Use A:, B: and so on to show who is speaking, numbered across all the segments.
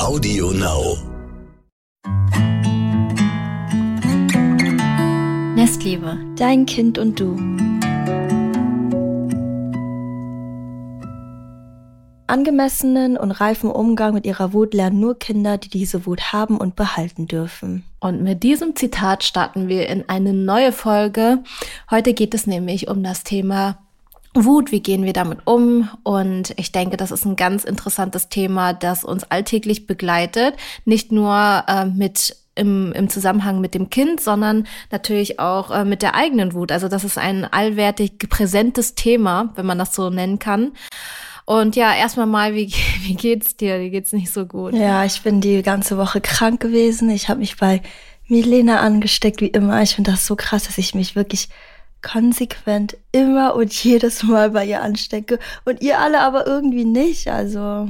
A: Audio Now.
B: Nestliebe, dein Kind und du. Angemessenen und reifen Umgang mit ihrer Wut lernen nur Kinder, die diese Wut haben und behalten dürfen.
C: Und mit diesem Zitat starten wir in eine neue Folge. Heute geht es nämlich um das Thema Wut, wie gehen wir damit um? Und ich denke, das ist ein ganz interessantes Thema, das uns alltäglich begleitet. Nicht nur äh, mit im, im Zusammenhang mit dem Kind, sondern natürlich auch äh, mit der eigenen Wut. Also das ist ein allwertig präsentes Thema, wenn man das so nennen kann. Und ja, erstmal mal, wie, wie geht's dir? Wie geht's nicht so gut?
B: Ja, ich bin die ganze Woche krank gewesen. Ich habe mich bei Milena angesteckt, wie immer. Ich finde das so krass, dass ich mich wirklich konsequent immer und jedes Mal bei ihr anstecke und ihr alle aber irgendwie nicht. Also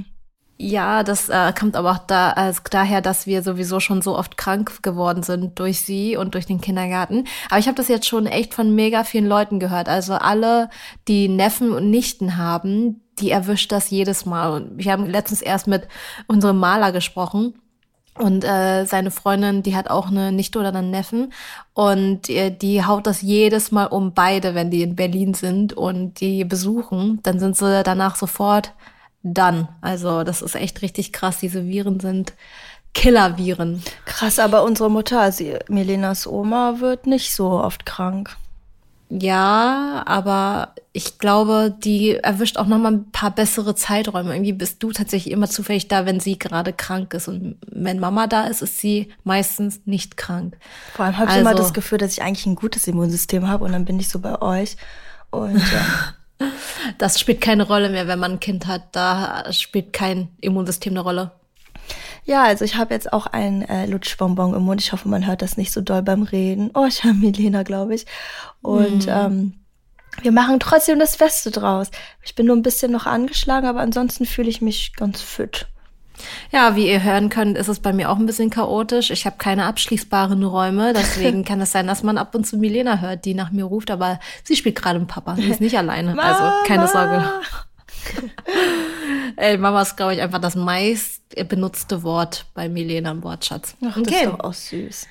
C: ja, das äh, kommt aber auch da, also daher, dass wir sowieso schon so oft krank geworden sind durch sie und durch den Kindergarten. Aber ich habe das jetzt schon echt von mega vielen Leuten gehört. Also alle, die Neffen und Nichten haben, die erwischt das jedes Mal. Und wir haben letztens erst mit unserem Maler gesprochen. Und äh, seine Freundin, die hat auch eine Nichte oder einen Neffen. Und äh, die haut das jedes Mal um beide, wenn die in Berlin sind und die besuchen. Dann sind sie danach sofort dann. Also das ist echt richtig krass. Diese Viren sind Killer-Viren.
B: Krass, aber unsere Mutter, also Milenas Oma, wird nicht so oft krank.
C: Ja, aber ich glaube, die erwischt auch noch mal ein paar bessere Zeiträume. Irgendwie bist du tatsächlich immer zufällig da, wenn sie gerade krank ist. Und wenn Mama da ist, ist sie meistens nicht krank.
B: Vor allem habe ich also, immer das Gefühl, dass ich eigentlich ein gutes Immunsystem habe und dann bin ich so bei euch. Und ja.
C: das spielt keine Rolle mehr, wenn man ein Kind hat. Da spielt kein Immunsystem eine Rolle.
B: Ja, also ich habe jetzt auch ein äh, Lutschbonbon im Mund. Ich hoffe, man hört das nicht so doll beim Reden. Oh, ich habe Milena, glaube ich. Und mhm. ähm, wir machen trotzdem das Beste draus. Ich bin nur ein bisschen noch angeschlagen, aber ansonsten fühle ich mich ganz fit.
C: Ja, wie ihr hören könnt, ist es bei mir auch ein bisschen chaotisch. Ich habe keine abschließbaren Räume, deswegen kann es sein, dass man ab und zu Milena hört, die nach mir ruft, aber sie spielt gerade mit Papa. Sie ist nicht alleine, also keine Sorge. Ey, Mama ist, glaube ich, einfach das meist benutzte Wort bei Milena im Wortschatz.
B: Ach, okay. das ist doch auch süß.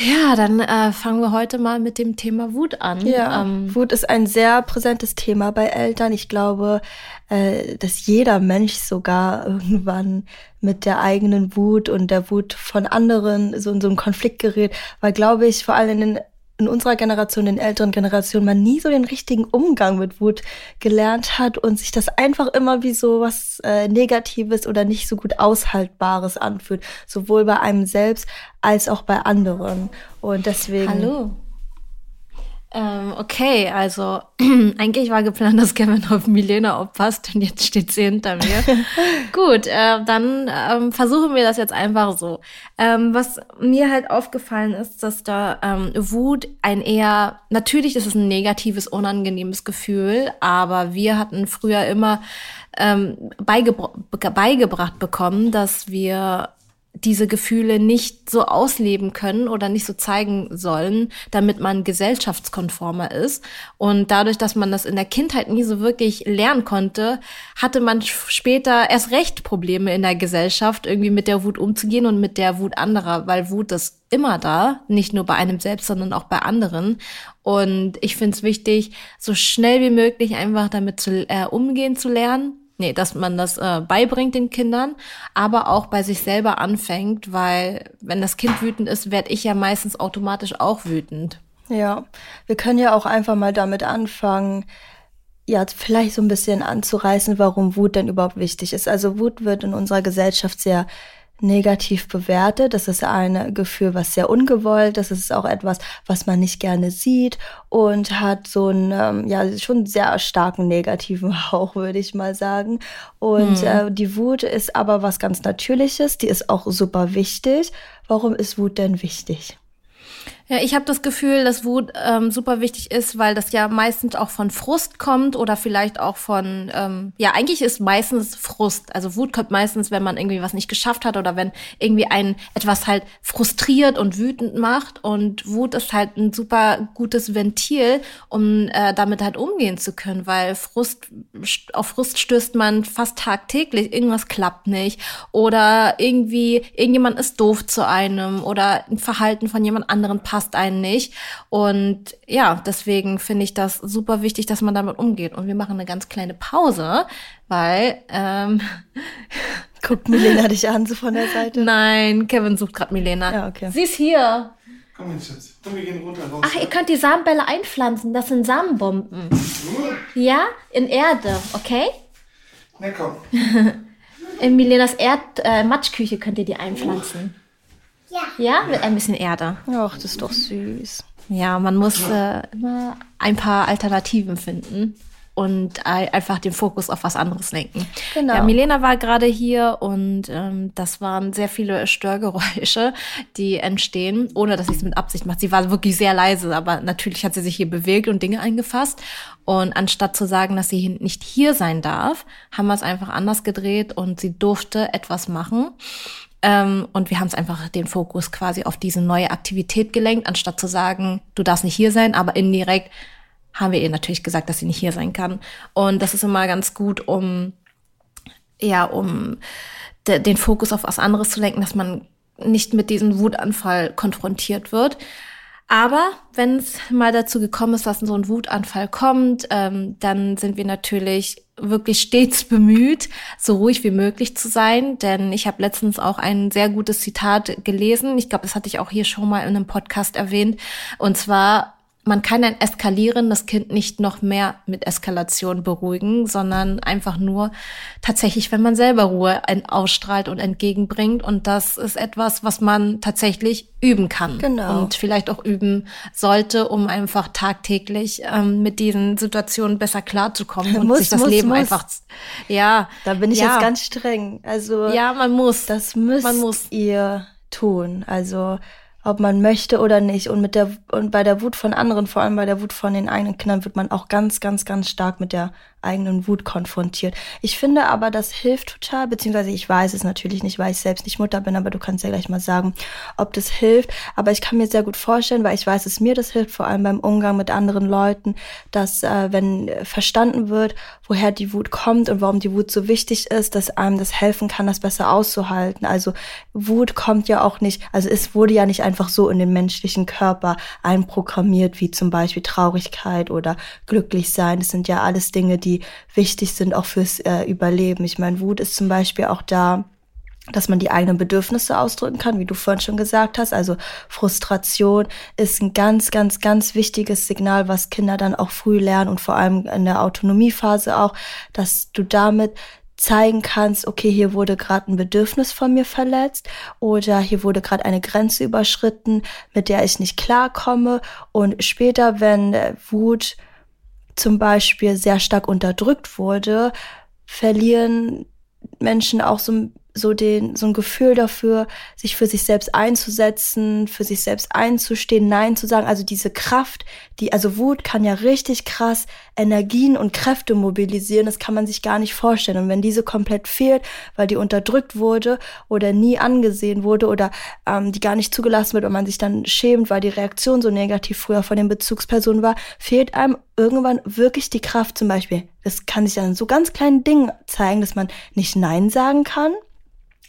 C: Ja, dann äh, fangen wir heute mal mit dem Thema Wut an.
B: Ja, ähm, Wut ist ein sehr präsentes Thema bei Eltern. Ich glaube, äh, dass jeder Mensch sogar irgendwann mit der eigenen Wut und der Wut von anderen so in so einen Konflikt gerät, weil, glaube ich, vor allem in den in unserer Generation, in älteren Generationen, man nie so den richtigen Umgang mit Wut gelernt hat und sich das einfach immer wie so was äh, Negatives oder nicht so gut Aushaltbares anfühlt, sowohl bei einem selbst als auch bei anderen. Und deswegen.
C: Hallo. Ähm, okay, also eigentlich war geplant, dass Kevin auf Milena aufpasst und jetzt steht sie hinter mir. Gut, äh, dann ähm, versuchen wir das jetzt einfach so. Ähm, was mir halt aufgefallen ist, dass da ähm, Wut ein eher, natürlich ist es ein negatives, unangenehmes Gefühl, aber wir hatten früher immer ähm, beigebr beigebracht bekommen, dass wir diese Gefühle nicht so ausleben können oder nicht so zeigen sollen, damit man gesellschaftskonformer ist. Und dadurch, dass man das in der Kindheit nie so wirklich lernen konnte, hatte man später erst recht Probleme in der Gesellschaft, irgendwie mit der Wut umzugehen und mit der Wut anderer, weil Wut ist immer da, nicht nur bei einem selbst, sondern auch bei anderen. Und ich finde es wichtig, so schnell wie möglich einfach damit zu, äh, umgehen zu lernen nee, dass man das äh, beibringt den Kindern, aber auch bei sich selber anfängt, weil wenn das Kind wütend ist, werde ich ja meistens automatisch auch wütend.
B: Ja, wir können ja auch einfach mal damit anfangen, ja, vielleicht so ein bisschen anzureißen, warum Wut denn überhaupt wichtig ist. Also Wut wird in unserer Gesellschaft sehr negativ bewertet. Das ist ein Gefühl, was sehr ungewollt. Das ist auch etwas, was man nicht gerne sieht und hat so einen, ähm, ja, schon sehr starken negativen Hauch, würde ich mal sagen. Und hm. äh, die Wut ist aber was ganz Natürliches. Die ist auch super wichtig. Warum ist Wut denn wichtig?
C: Ja, ich habe das Gefühl, dass Wut ähm, super wichtig ist, weil das ja meistens auch von Frust kommt oder vielleicht auch von, ähm, ja, eigentlich ist meistens Frust. Also Wut kommt meistens, wenn man irgendwie was nicht geschafft hat oder wenn irgendwie ein etwas halt frustriert und wütend macht. Und Wut ist halt ein super gutes Ventil, um äh, damit halt umgehen zu können, weil Frust, auf Frust stößt man fast tagtäglich. Irgendwas klappt nicht oder irgendwie, irgendjemand ist doof zu einem oder ein Verhalten von jemand anderem passt passt einen nicht. Und ja, deswegen finde ich das super wichtig, dass man damit umgeht. Und wir machen eine ganz kleine Pause, weil ähm,
B: Guckt Milena dich an, so von der Seite?
C: Nein, Kevin sucht gerade Milena.
B: Ja, okay.
C: Sie ist hier.
A: Komm Schatz. Komm, wir gehen runter raus.
C: Ach, ihr könnt die Samenbälle einpflanzen. Das sind Samenbomben. Ja, in Erde, okay?
A: Na komm.
C: In Milenas Erd äh, Matschküche könnt ihr die einpflanzen. Ja. Ja, mit ein bisschen Erde.
B: Ach, das ist doch süß.
C: Ja, man muss äh, immer ein paar Alternativen finden und ei- einfach den Fokus auf was anderes lenken.
B: Genau.
C: Ja, Milena war gerade hier und ähm, das waren sehr viele Störgeräusche, die entstehen, ohne dass sie es mit Absicht macht. Sie war wirklich sehr leise, aber natürlich hat sie sich hier bewegt und Dinge eingefasst. Und anstatt zu sagen, dass sie nicht hier sein darf, haben wir es einfach anders gedreht und sie durfte etwas machen. Ähm, und wir haben es einfach den Fokus quasi auf diese neue Aktivität gelenkt, anstatt zu sagen, du darfst nicht hier sein, aber indirekt haben wir ihr natürlich gesagt, dass sie nicht hier sein kann. Und das ist immer ganz gut, um ja, um de den Fokus auf was anderes zu lenken, dass man nicht mit diesem Wutanfall konfrontiert wird. Aber wenn es mal dazu gekommen ist, dass so ein Wutanfall kommt, ähm, dann sind wir natürlich wirklich stets bemüht, so ruhig wie möglich zu sein. Denn ich habe letztens auch ein sehr gutes Zitat gelesen. Ich glaube, das hatte ich auch hier schon mal in einem Podcast erwähnt. Und zwar, man kann ein eskalierendes Kind nicht noch mehr mit Eskalation beruhigen, sondern einfach nur tatsächlich, wenn man selber Ruhe ein- ausstrahlt und entgegenbringt. Und das ist etwas, was man tatsächlich üben kann.
B: Genau.
C: Und vielleicht auch üben sollte, um einfach tagtäglich ähm, mit diesen Situationen besser klarzukommen und
B: Muss,
C: sich das
B: muss,
C: Leben
B: muss.
C: einfach, ja.
B: Da bin ich
C: ja,
B: jetzt ganz streng. Also
C: ja, man muss.
B: das müsst
C: Man muss.
B: ihr tun. Also ob man möchte oder nicht. Und mit der und bei der Wut von anderen, vor allem bei der Wut von den eigenen Kindern, wird man auch ganz, ganz, ganz stark mit der eigenen Wut konfrontiert. Ich finde aber, das hilft total, beziehungsweise ich weiß es natürlich nicht, weil ich selbst nicht Mutter bin, aber du kannst ja gleich mal sagen, ob das hilft. Aber ich kann mir sehr gut vorstellen, weil ich weiß, dass mir das hilft, vor allem beim Umgang mit anderen Leuten, dass äh, wenn verstanden wird, woher die Wut kommt und warum die Wut so wichtig ist, dass einem das helfen kann, das besser auszuhalten. Also Wut kommt ja auch nicht, also es wurde ja nicht einfach so in den menschlichen Körper einprogrammiert, wie zum Beispiel Traurigkeit oder glücklich sein. Das sind ja alles Dinge, die wichtig sind auch fürs äh, Überleben. Ich meine, Wut ist zum Beispiel auch da, dass man die eigenen Bedürfnisse ausdrücken kann, wie du vorhin schon gesagt hast. Also Frustration ist ein ganz, ganz, ganz wichtiges Signal, was Kinder dann auch früh lernen und vor allem in der Autonomiephase auch, dass du damit zeigen kannst, okay, hier wurde gerade ein Bedürfnis von mir verletzt oder hier wurde gerade eine Grenze überschritten, mit der ich nicht klarkomme. Und später, wenn äh, Wut zum Beispiel sehr stark unterdrückt wurde, verlieren Menschen auch so, so, den, so ein Gefühl dafür, sich für sich selbst einzusetzen, für sich selbst einzustehen, Nein zu sagen. Also diese Kraft, die, also Wut kann ja richtig krass Energien und Kräfte mobilisieren. Das kann man sich gar nicht vorstellen. Und wenn diese komplett fehlt, weil die unterdrückt wurde oder nie angesehen wurde oder ähm, die gar nicht zugelassen wird und man sich dann schämt, weil die Reaktion so negativ früher von den Bezugspersonen war, fehlt einem irgendwann wirklich die Kraft zum Beispiel. Das kann sich an so ganz kleinen Dingen zeigen, dass man nicht Nein sagen kann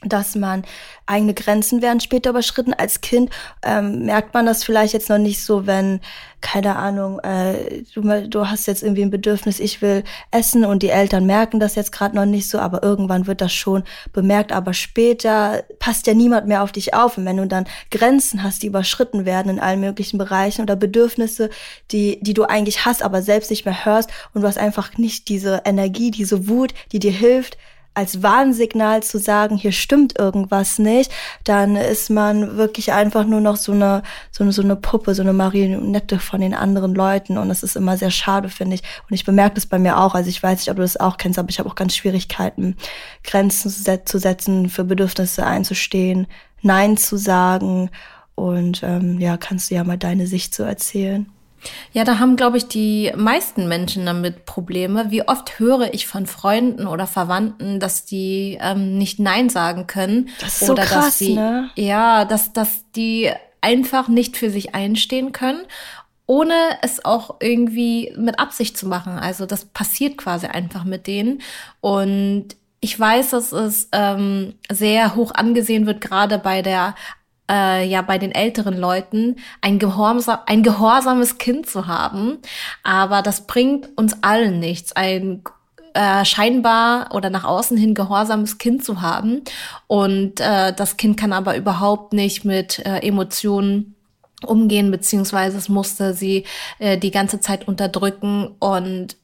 B: dass man eigene Grenzen werden später überschritten. Als Kind ähm, merkt man das vielleicht jetzt noch nicht so, wenn, keine Ahnung, äh, du, du hast jetzt irgendwie ein Bedürfnis, ich will essen und die Eltern merken das jetzt gerade noch nicht so, aber irgendwann wird das schon bemerkt. Aber später passt ja niemand mehr auf dich auf. Und wenn du dann Grenzen hast, die überschritten werden in allen möglichen Bereichen oder Bedürfnisse, die, die du eigentlich hast, aber selbst nicht mehr hörst und du hast einfach nicht diese Energie, diese Wut, die dir hilft, als Warnsignal zu sagen, hier stimmt irgendwas nicht, dann ist man wirklich einfach nur noch so eine, so eine, so eine Puppe, so eine Marionette von den anderen Leuten. Und das ist immer sehr schade, finde ich. Und ich bemerke das bei mir auch. Also ich weiß nicht, ob du das auch kennst, aber ich habe auch ganz Schwierigkeiten, Grenzen zu, set zu setzen, für Bedürfnisse einzustehen, Nein zu sagen Und ähm, ja, kannst du ja mal deine Sicht so erzählen.
C: Ja, da haben, glaube ich, die meisten Menschen damit Probleme. Wie oft höre ich von Freunden oder Verwandten, dass die ähm, nicht Nein sagen können.
B: Das ist oder so krass,
C: dass sie,
B: ne?
C: Ja, dass, dass die einfach nicht für sich einstehen können, ohne es auch irgendwie mit Absicht zu machen. Also das passiert quasi einfach mit denen. Und ich weiß, dass es ähm, sehr hoch angesehen wird, gerade bei der äh, ja bei den älteren Leuten ein, gehorsam, ein gehorsames Kind zu haben. Aber das bringt uns allen nichts. Ein äh, scheinbar oder nach außen hin gehorsames Kind zu haben. Und äh, das Kind kann aber überhaupt nicht mit äh, Emotionen umgehen, beziehungsweise es musste sie äh, die ganze Zeit unterdrücken und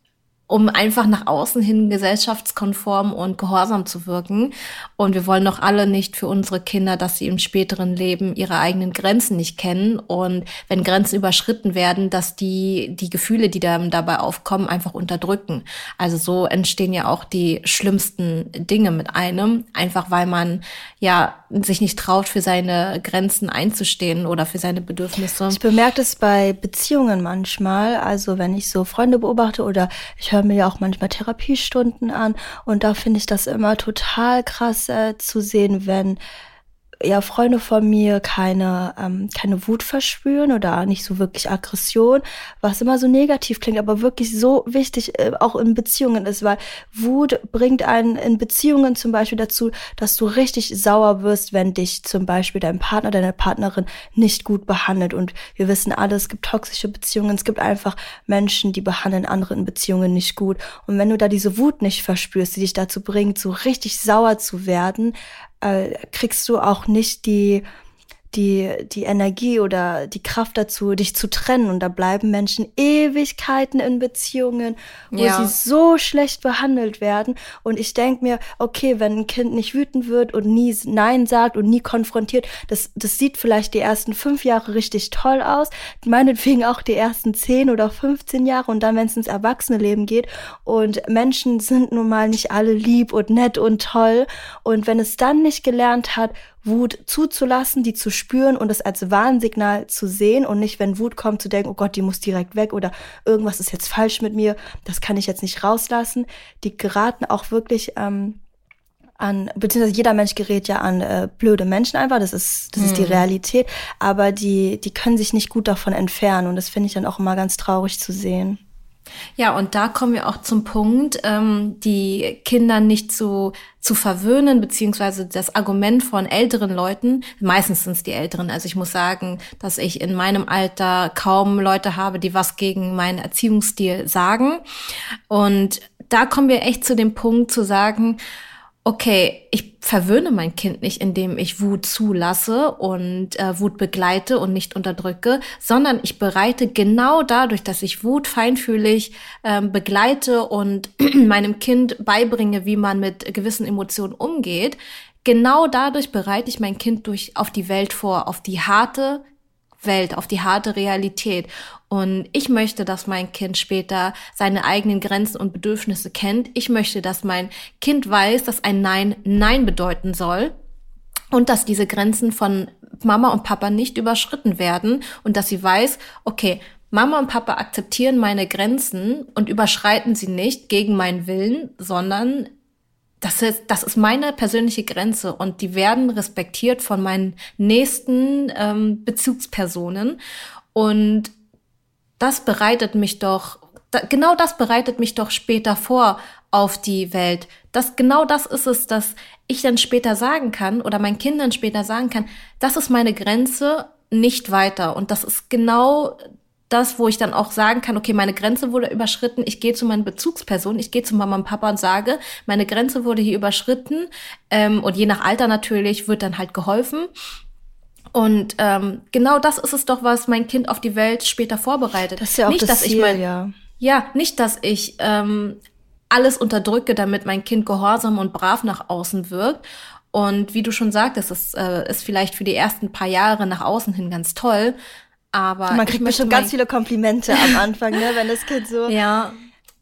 C: um einfach nach außen hin gesellschaftskonform und gehorsam zu wirken. Und wir wollen doch alle nicht für unsere Kinder, dass sie im späteren Leben ihre eigenen Grenzen nicht kennen und wenn Grenzen überschritten werden, dass die die Gefühle, die dann dabei aufkommen, einfach unterdrücken. Also so entstehen ja auch die schlimmsten Dinge mit einem, einfach weil man ja sich nicht traut, für seine Grenzen einzustehen oder für seine Bedürfnisse.
B: Ich bemerke das bei Beziehungen manchmal. Also wenn ich so Freunde beobachte oder ich höre mir ja auch manchmal Therapiestunden an. Und da finde ich das immer total krass äh, zu sehen, wenn ja Freunde von mir keine ähm, keine Wut verspüren oder nicht so wirklich Aggression, was immer so negativ klingt, aber wirklich so wichtig äh, auch in Beziehungen ist, weil Wut bringt einen in Beziehungen zum Beispiel dazu, dass du richtig sauer wirst, wenn dich zum Beispiel dein Partner, deine Partnerin nicht gut behandelt. Und wir wissen alle, es gibt toxische Beziehungen, es gibt einfach Menschen, die behandeln andere in Beziehungen nicht gut. Und wenn du da diese Wut nicht verspürst, die dich dazu bringt, so richtig sauer zu werden, äh, kriegst du auch nicht die die, die Energie oder die Kraft dazu, dich zu trennen. Und da bleiben Menschen Ewigkeiten in Beziehungen, wo ja. sie so schlecht behandelt werden. Und ich denke mir, okay, wenn ein Kind nicht wütend wird und nie Nein sagt und nie konfrontiert, das, das sieht vielleicht die ersten fünf Jahre richtig toll aus, meinetwegen auch die ersten zehn oder 15 Jahre und dann, wenn es ins Erwachsene-Leben geht. Und Menschen sind nun mal nicht alle lieb und nett und toll. Und wenn es dann nicht gelernt hat, Wut zuzulassen, die zu spüren und es als Warnsignal zu sehen und nicht, wenn Wut kommt, zu denken, oh Gott, die muss direkt weg oder irgendwas ist jetzt falsch mit mir, das kann ich jetzt nicht rauslassen. Die geraten auch wirklich ähm, an, beziehungsweise jeder Mensch gerät ja an äh, blöde Menschen einfach, das ist, das hm. ist die hm. Realität, aber die, die können sich nicht gut davon entfernen und das finde ich dann auch immer ganz traurig zu sehen.
C: Ja, und da kommen wir auch zum Punkt, ähm, die Kinder nicht zu, zu verwöhnen, beziehungsweise das Argument von älteren Leuten, meistens sind es die Älteren, also ich muss sagen, dass ich in meinem Alter kaum Leute habe, die was gegen meinen Erziehungsstil sagen. Und da kommen wir echt zu dem Punkt zu sagen, okay, ich verwöhne mein Kind nicht, indem ich Wut zulasse und äh, Wut begleite und nicht unterdrücke, sondern ich bereite genau dadurch, dass ich Wut feinfühlig äh, begleite und meinem Kind beibringe, wie man mit gewissen Emotionen umgeht, genau dadurch bereite ich mein Kind durch auf die Welt vor, auf die harte Welt, auf die harte Realität. Und ich möchte, dass mein Kind später seine eigenen Grenzen und Bedürfnisse kennt. Ich möchte, dass mein Kind weiß, dass ein Nein Nein bedeuten soll und dass diese Grenzen von Mama und Papa nicht überschritten werden und dass sie weiß, okay, Mama und Papa akzeptieren meine Grenzen und überschreiten sie nicht gegen meinen Willen, sondern das ist, das ist meine persönliche Grenze und die werden respektiert von meinen nächsten ähm, Bezugspersonen. Und das bereitet mich doch, da, genau das bereitet mich doch später vor auf die Welt. Das, genau das ist es, dass ich dann später sagen kann oder meinen Kindern später sagen kann, das ist meine Grenze, nicht weiter. Und das ist genau das, wo ich dann auch sagen kann, okay, meine Grenze wurde überschritten, ich gehe zu meinen Bezugspersonen, ich gehe zu Mama und Papa und sage, meine Grenze wurde hier überschritten ähm, und je nach Alter natürlich wird dann halt geholfen. Und ähm, genau das ist es doch, was mein Kind auf die Welt später vorbereitet.
B: Das ist ja auch
C: nicht,
B: das
C: dass
B: Ziel,
C: ich mein,
B: ja.
C: Ja, nicht, dass ich ähm, alles unterdrücke, damit mein Kind gehorsam und brav nach außen wirkt. Und wie du schon sagtest, es äh, ist vielleicht für die ersten paar Jahre nach außen hin ganz toll. Aber
B: man kriegt bestimmt ganz viele Komplimente am Anfang, ne, wenn das Kind so.
C: Ja.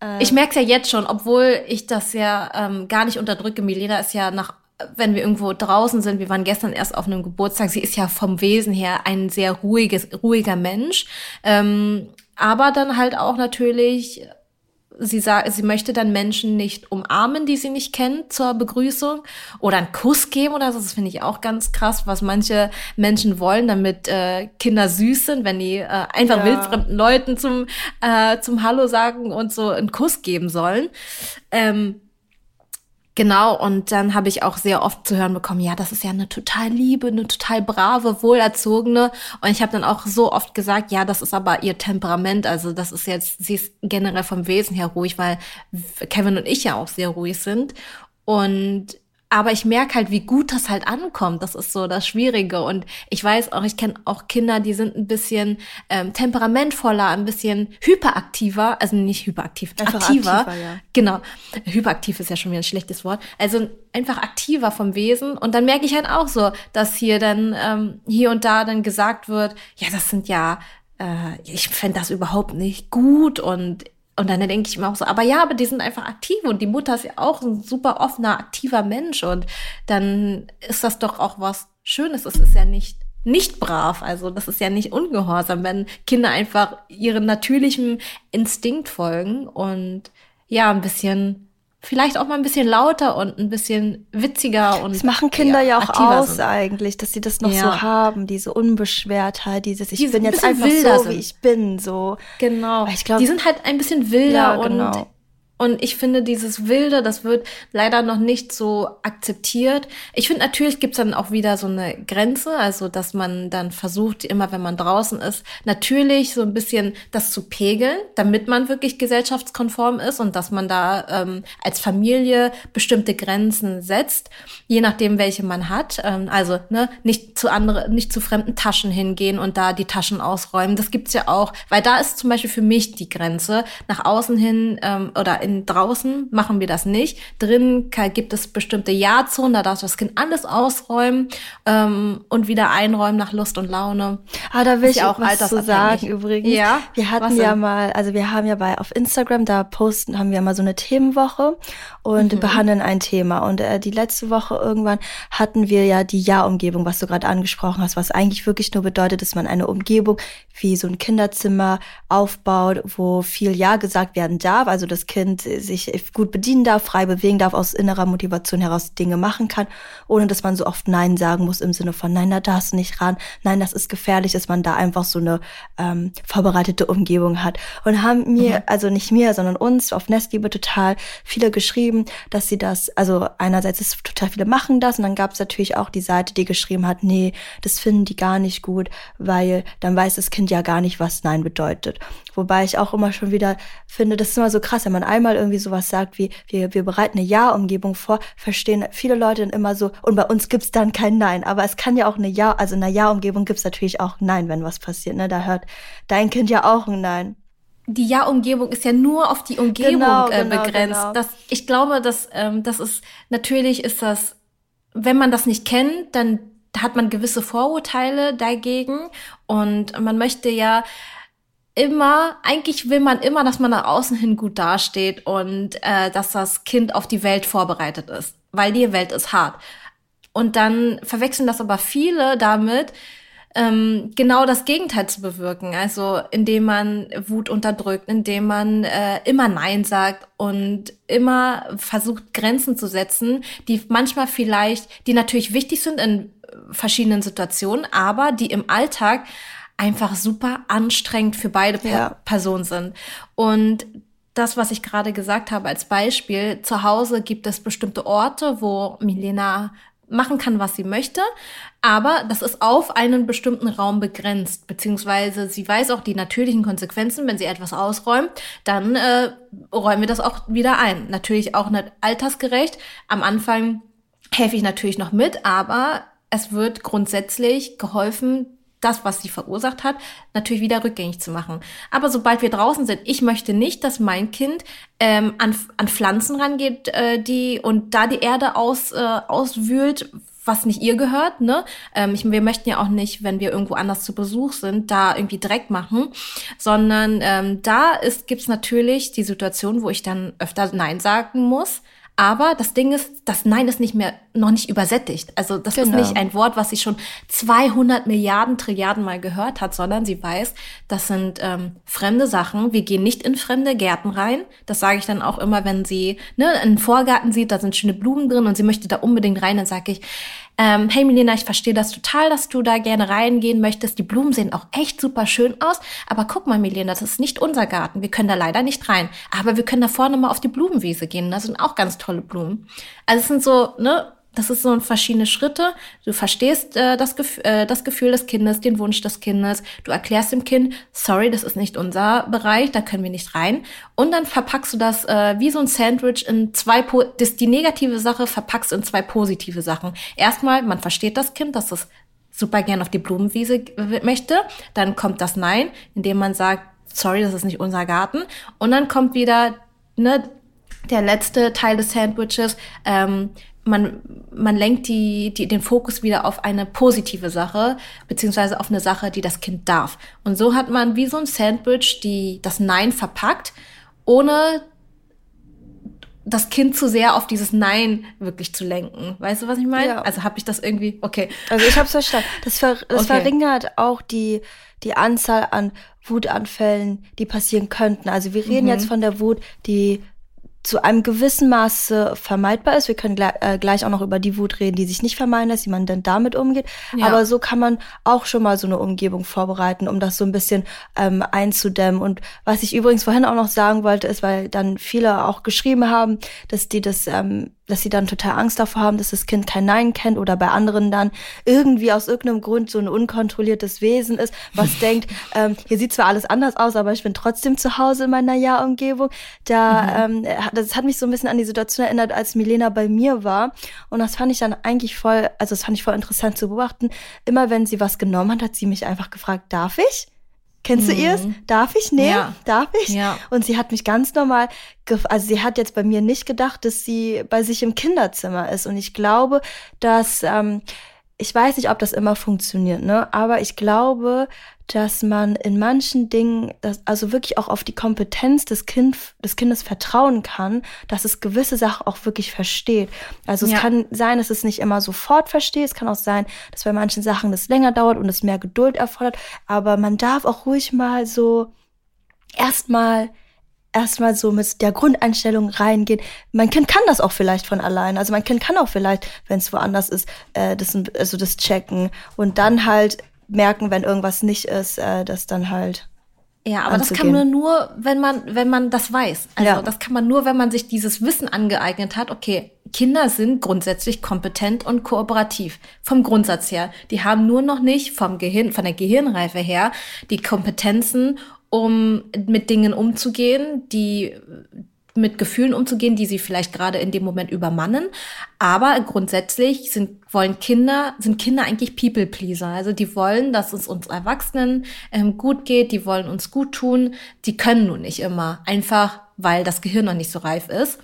C: Äh, ich merke ja jetzt schon, obwohl ich das ja ähm, gar nicht unterdrücke. Milena ist ja nach wenn wir irgendwo draußen sind, wir waren gestern erst auf einem Geburtstag, sie ist ja vom Wesen her ein sehr ruhiges, ruhiger Mensch, ähm, aber dann halt auch natürlich sie sagt, sie möchte dann Menschen nicht umarmen, die sie nicht kennt zur Begrüßung oder einen Kuss geben oder so. Das finde ich auch ganz krass, was manche Menschen wollen, damit äh, Kinder süß sind, wenn die äh, einfach ja. wildfremden Leuten zum äh, zum Hallo sagen und so einen Kuss geben sollen. Ähm, Genau, und dann habe ich auch sehr oft zu hören bekommen, ja, das ist ja eine total liebe, eine total brave, wohlerzogene. Und ich habe dann auch so oft gesagt, ja, das ist aber ihr Temperament. Also das ist jetzt, sie ist generell vom Wesen her ruhig, weil Kevin und ich ja auch sehr ruhig sind. Und aber ich merke halt, wie gut das halt ankommt. Das ist so das Schwierige. Und ich weiß auch, ich kenne auch Kinder, die sind ein bisschen ähm, temperamentvoller, ein bisschen hyperaktiver, also nicht hyperaktiv, einfach aktiver. aktiver ja. Genau. Hyperaktiv ist ja schon wieder ein schlechtes Wort. Also einfach aktiver vom Wesen. Und dann merke ich halt auch so, dass hier dann ähm, hier und da dann gesagt wird, ja, das sind ja äh, ich fände das überhaupt nicht gut und und dann denke ich mir auch so, aber ja, aber die sind einfach aktiv und die Mutter ist ja auch ein super offener, aktiver Mensch und dann ist das doch auch was Schönes. Es ist ja nicht nicht brav, also das ist ja nicht ungehorsam, wenn Kinder einfach ihren natürlichen Instinkt folgen und ja, ein bisschen vielleicht auch mal ein bisschen lauter und ein bisschen witziger und
B: das machen Kinder ja, ja auch aus sind. eigentlich, dass sie das noch ja. so haben, diese Unbeschwertheit, dieses ich die bin jetzt einfach so, wie ich bin, so.
C: Genau. Ich glaube, die sind halt ein bisschen wilder ja, genau. Und ich finde, dieses Wilde, das wird leider noch nicht so akzeptiert. Ich finde, natürlich gibt's dann auch wieder so eine Grenze, also dass man dann versucht, immer wenn man draußen ist, natürlich so ein bisschen das zu pegeln, damit man wirklich gesellschaftskonform ist und dass man da ähm, als Familie bestimmte Grenzen setzt, je nachdem, welche man hat. Ähm, also ne, nicht zu andere, nicht zu fremden Taschen hingehen und da die Taschen ausräumen. Das gibt's ja auch, weil da ist zum Beispiel für mich die Grenze nach außen hin ähm, oder in draußen machen wir das nicht. Drin gibt es bestimmte Jahrzonen, da darf das Kind alles ausräumen ähm, und wieder einräumen nach Lust und Laune.
B: Ah, da will ich auch was zu sagen übrigens. Ja. Wir hatten ja mal, also wir haben ja bei auf Instagram, da posten, haben wir mal so eine Themenwoche und mhm. behandeln ein Thema. Und äh, die letzte Woche irgendwann hatten wir ja die Ja-Umgebung, was du gerade angesprochen hast, was eigentlich wirklich nur bedeutet, dass man eine Umgebung wie so ein Kinderzimmer aufbaut, wo viel Ja gesagt werden darf, also das Kind sich gut bedienen darf, frei bewegen darf, aus innerer Motivation heraus Dinge machen kann, ohne dass man so oft Nein sagen muss im Sinne von Nein, da darfst du nicht ran, nein, das ist gefährlich, dass man da einfach so eine ähm, vorbereitete Umgebung hat. Und haben mir, mhm. also nicht mir, sondern uns auf Nestliebe total viele geschrieben, dass sie das, also einerseits ist total viele machen das und dann gab es natürlich auch die Seite, die geschrieben hat, nee, das finden die gar nicht gut, weil dann weiß das Kind ja gar nicht, was Nein bedeutet. Wobei ich auch immer schon wieder finde, das ist immer so krass, wenn man einmal irgendwie sowas sagt wie, wir, wir bereiten eine Ja-Umgebung vor, verstehen viele Leute dann immer so, und bei uns gibt's dann kein Nein. Aber es kann ja auch eine Ja, also in einer Ja-Umgebung gibt's natürlich auch Nein, wenn was passiert. Ne? Da hört dein Kind ja auch ein Nein
C: die Ja-Umgebung ist ja nur auf die Umgebung genau, äh, genau, begrenzt. Genau. Das, ich glaube, dass ähm, das ist natürlich ist das, wenn man das nicht kennt, dann hat man gewisse Vorurteile dagegen und man möchte ja immer, eigentlich will man immer, dass man nach außen hin gut dasteht und äh, dass das Kind auf die Welt vorbereitet ist, weil die Welt ist hart. Und dann verwechseln das aber viele damit, ähm, genau das Gegenteil zu bewirken. Also indem man Wut unterdrückt, indem man äh, immer Nein sagt und immer versucht, Grenzen zu setzen, die manchmal vielleicht, die natürlich wichtig sind in verschiedenen Situationen, aber die im Alltag einfach super anstrengend für beide ja. Personen sind. Und das, was ich gerade gesagt habe als Beispiel, zu Hause gibt es bestimmte Orte, wo Milena machen kann, was sie möchte, aber das ist auf einen bestimmten Raum begrenzt, beziehungsweise sie weiß auch die natürlichen Konsequenzen, wenn sie etwas ausräumt, dann äh, räumen wir das auch wieder ein. Natürlich auch nicht altersgerecht. Am Anfang helfe ich natürlich noch mit, aber es wird grundsätzlich geholfen, das, was sie verursacht hat, natürlich wieder rückgängig zu machen. Aber sobald wir draußen sind, ich möchte nicht, dass mein Kind ähm, an, an Pflanzen rangeht, äh, die und da die Erde aus, äh, auswühlt, was nicht ihr gehört, ne? Ähm, ich, wir möchten ja auch nicht, wenn wir irgendwo anders zu Besuch sind, da irgendwie Dreck machen, sondern ähm, da ist gibt's natürlich die Situation, wo ich dann öfter Nein sagen muss, Aber das Ding ist, das Nein ist nicht mehr, noch nicht übersättigt. Also das genau. ist nicht ein Wort, was sie schon 200 Milliarden Trilliarden Mal gehört hat, sondern sie weiß, das sind ähm, fremde Sachen. Wir gehen nicht in fremde Gärten rein. Das sage ich dann auch immer, wenn sie ne, einen Vorgarten sieht, da sind schöne Blumen drin und sie möchte da unbedingt rein, dann sage ich, ähm, hey Milena, ich verstehe das total, dass du da gerne reingehen möchtest. Die Blumen sehen auch echt super schön aus. Aber guck mal, Milena, das ist nicht unser Garten. Wir können da leider nicht rein. Aber wir können da vorne mal auf die Blumenwiese gehen. Da sind auch ganz tolle Blumen. Also es sind so, ne, das ist so verschiedene Schritte. Du verstehst äh, das, Gef äh, das Gefühl des Kindes, den Wunsch des Kindes. Du erklärst dem Kind, sorry, das ist nicht unser Bereich, da können wir nicht rein. Und dann verpackst du das äh, wie so ein Sandwich in zwei, po das, die negative Sache verpackst in zwei positive Sachen. Erstmal, man versteht das Kind, dass es super gern auf die Blumenwiese möchte. Dann kommt das Nein, indem man sagt, sorry, das ist nicht unser Garten. Und dann kommt wieder ne, der letzte Teil des Sandwiches. Ähm, man, man lenkt die, die, den Fokus wieder auf eine positive Sache, beziehungsweise auf eine Sache, die das Kind darf. Und so hat man wie so ein Sandwich die, das Nein verpackt, ohne das Kind zu sehr auf dieses Nein wirklich zu lenken. Weißt du, was ich meine? Ja. Also habe ich das irgendwie, okay.
B: Also ich habe es verstanden. Das, ver das okay. verringert auch die, die Anzahl an Wutanfällen, die passieren könnten. Also wir reden mhm. jetzt von der Wut, die zu einem gewissen Maße vermeidbar ist. Wir können gleich, äh, gleich auch noch über die Wut reden, die sich nicht vermeiden lässt, wie man denn damit umgeht. Ja. Aber so kann man auch schon mal so eine Umgebung vorbereiten, um das so ein bisschen ähm, einzudämmen. Und was ich übrigens vorhin auch noch sagen wollte, ist, weil dann viele auch geschrieben haben, dass die das ähm, dass sie dann total Angst davor haben, dass das Kind kein Nein kennt oder bei anderen dann irgendwie aus irgendeinem Grund so ein unkontrolliertes Wesen ist, was denkt, ähm, hier sieht zwar alles anders aus, aber ich bin trotzdem zu Hause in meiner Ja-Umgebung. Da, mhm. ähm, das hat mich so ein bisschen an die Situation erinnert, als Milena bei mir war. Und das fand ich dann eigentlich voll, also das fand ich voll interessant zu beobachten. Immer wenn sie was genommen hat, hat sie mich einfach gefragt, darf ich? Kennst mhm. du ihrs? Darf ich nehmen? Ja. Darf ich? Ja. Und sie hat mich ganz normal, also sie hat jetzt bei mir nicht gedacht, dass sie bei sich im Kinderzimmer ist. Und ich glaube, dass ähm, ich weiß nicht, ob das immer funktioniert, ne? Aber ich glaube, dass man in manchen Dingen, das, also wirklich auch auf die Kompetenz des, kind, des Kindes vertrauen kann, dass es gewisse Sachen auch wirklich versteht. Also ja. es kann sein, dass es nicht immer sofort versteht. Es kann auch sein, dass bei manchen Sachen das länger dauert und es mehr Geduld erfordert. Aber man darf auch ruhig mal so erstmal erstmal so mit der Grundeinstellung reingehen. Mein Kind kann das auch vielleicht von allein. Also mein Kind kann auch vielleicht, wenn es woanders ist, äh, das, also das checken und dann halt merken, wenn irgendwas nicht ist, äh, das dann halt.
C: Ja, aber anzugehen. das kann man nur, wenn man, wenn man das weiß. Also ja. das kann man nur, wenn man sich dieses Wissen angeeignet hat. Okay, Kinder sind grundsätzlich kompetent und kooperativ vom Grundsatz her. Die haben nur noch nicht vom Gehirn, von der Gehirnreife her die Kompetenzen, um mit Dingen umzugehen, die mit Gefühlen umzugehen, die sie vielleicht gerade in dem Moment übermannen. Aber grundsätzlich sind, wollen Kinder, sind Kinder eigentlich People Pleaser. Also die wollen, dass es uns Erwachsenen ähm, gut geht, die wollen uns gut tun. Die können nun nicht immer. Einfach, weil das Gehirn noch nicht so reif ist.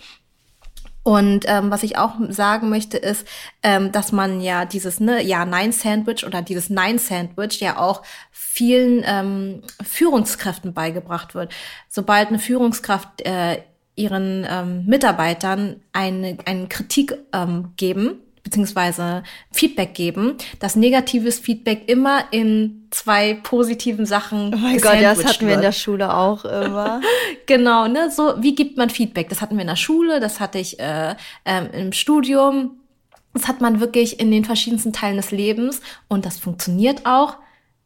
C: Und ähm, was ich auch sagen möchte, ist, ähm, dass man ja dieses ne, Ja-Nein-Sandwich oder dieses Nein-Sandwich ja auch vielen ähm, Führungskräften beigebracht wird. Sobald eine Führungskraft äh, ihren ähm, Mitarbeitern eine, eine Kritik ähm, geben, beziehungsweise Feedback geben, dass negatives Feedback immer in zwei positiven Sachen.
B: Oh mein Gott, das hatten wir in der Schule auch immer.
C: genau, ne? So, wie gibt man Feedback? Das hatten wir in der Schule, das hatte ich äh, ähm, im Studium. Das hat man wirklich in den verschiedensten Teilen des Lebens und das funktioniert auch.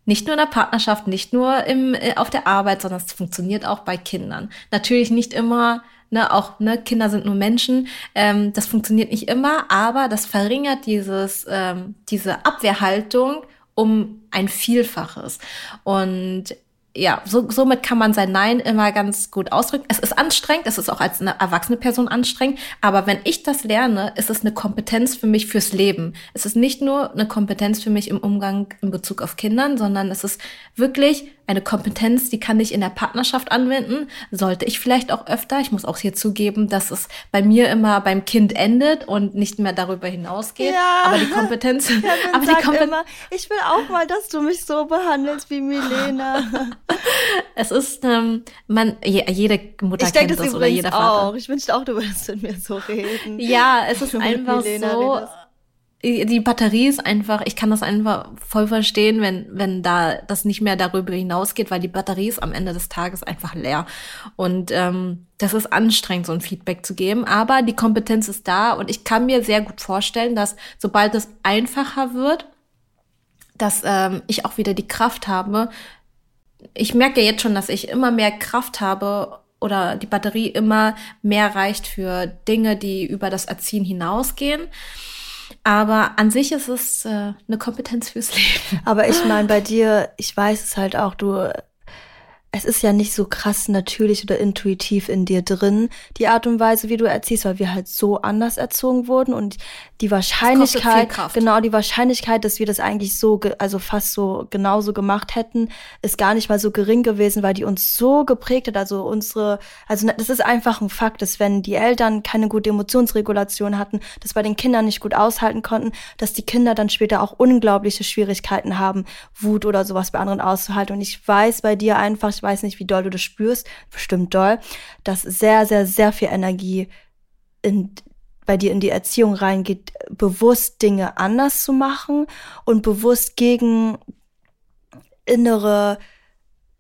C: Nicht nur in der Partnerschaft, nicht nur im, äh, auf der Arbeit, sondern es funktioniert auch bei Kindern. Natürlich nicht immer ne, auch ne, Kinder sind nur Menschen. Ähm, das funktioniert nicht immer, aber das verringert dieses, ähm, diese Abwehrhaltung um ein Vielfaches. Und ja, so, somit kann man sein Nein immer ganz gut ausdrücken. Es ist anstrengend, es ist auch als eine erwachsene Person anstrengend, aber wenn ich das lerne, ist es eine Kompetenz für mich fürs Leben. Es ist nicht nur eine Kompetenz für mich im Umgang in Bezug auf Kindern, sondern es ist wirklich eine Kompetenz, die kann ich in der Partnerschaft anwenden, sollte ich vielleicht auch öfter. Ich muss auch hier zugeben, dass es bei mir immer beim Kind endet und nicht mehr darüber hinausgeht. Ja. Aber die Kompetenz,
B: Kevin aber die Kompetenz, immer, ich will auch mal, dass du mich so behandelst wie Milena.
C: es ist, ähm, man, jede Mutter ich kennt das, das oder jeder Vater.
B: Auch. Ich wünschte auch, du würdest mit mir so reden.
C: Ja, es ist einfach so. Redest die Batterie ist einfach, ich kann das einfach voll verstehen, wenn, wenn da das nicht mehr darüber hinausgeht, weil die Batterie ist am Ende des Tages einfach leer. Und ähm, das ist anstrengend, so ein Feedback zu geben. Aber die Kompetenz ist da und ich kann mir sehr gut vorstellen, dass sobald es einfacher wird, dass ähm, ich auch wieder die Kraft habe. Ich merke jetzt schon, dass ich immer mehr Kraft habe oder die Batterie immer mehr reicht für Dinge, die über das Erziehen hinausgehen. Aber an sich ist es äh, eine Kompetenz fürs Leben.
B: Aber ich meine, bei dir, ich weiß es halt auch, du es ist ja nicht so krass natürlich oder intuitiv in dir drin, die Art und Weise, wie du erziehst, weil wir halt so anders erzogen wurden und die Wahrscheinlichkeit, genau, die Wahrscheinlichkeit, dass wir das eigentlich so, also fast so genauso gemacht hätten, ist gar nicht mal so gering gewesen, weil die uns so geprägt hat, also unsere, also das ist einfach ein Fakt, dass wenn die Eltern keine gute Emotionsregulation hatten, das bei den Kindern nicht gut aushalten konnten, dass die Kinder dann später auch unglaubliche Schwierigkeiten haben, Wut oder sowas bei anderen auszuhalten. Und ich weiß bei dir einfach, weiß nicht, wie doll du das spürst, bestimmt doll, dass sehr, sehr, sehr viel Energie in, bei dir in die Erziehung reingeht, bewusst Dinge anders zu machen und bewusst gegen innere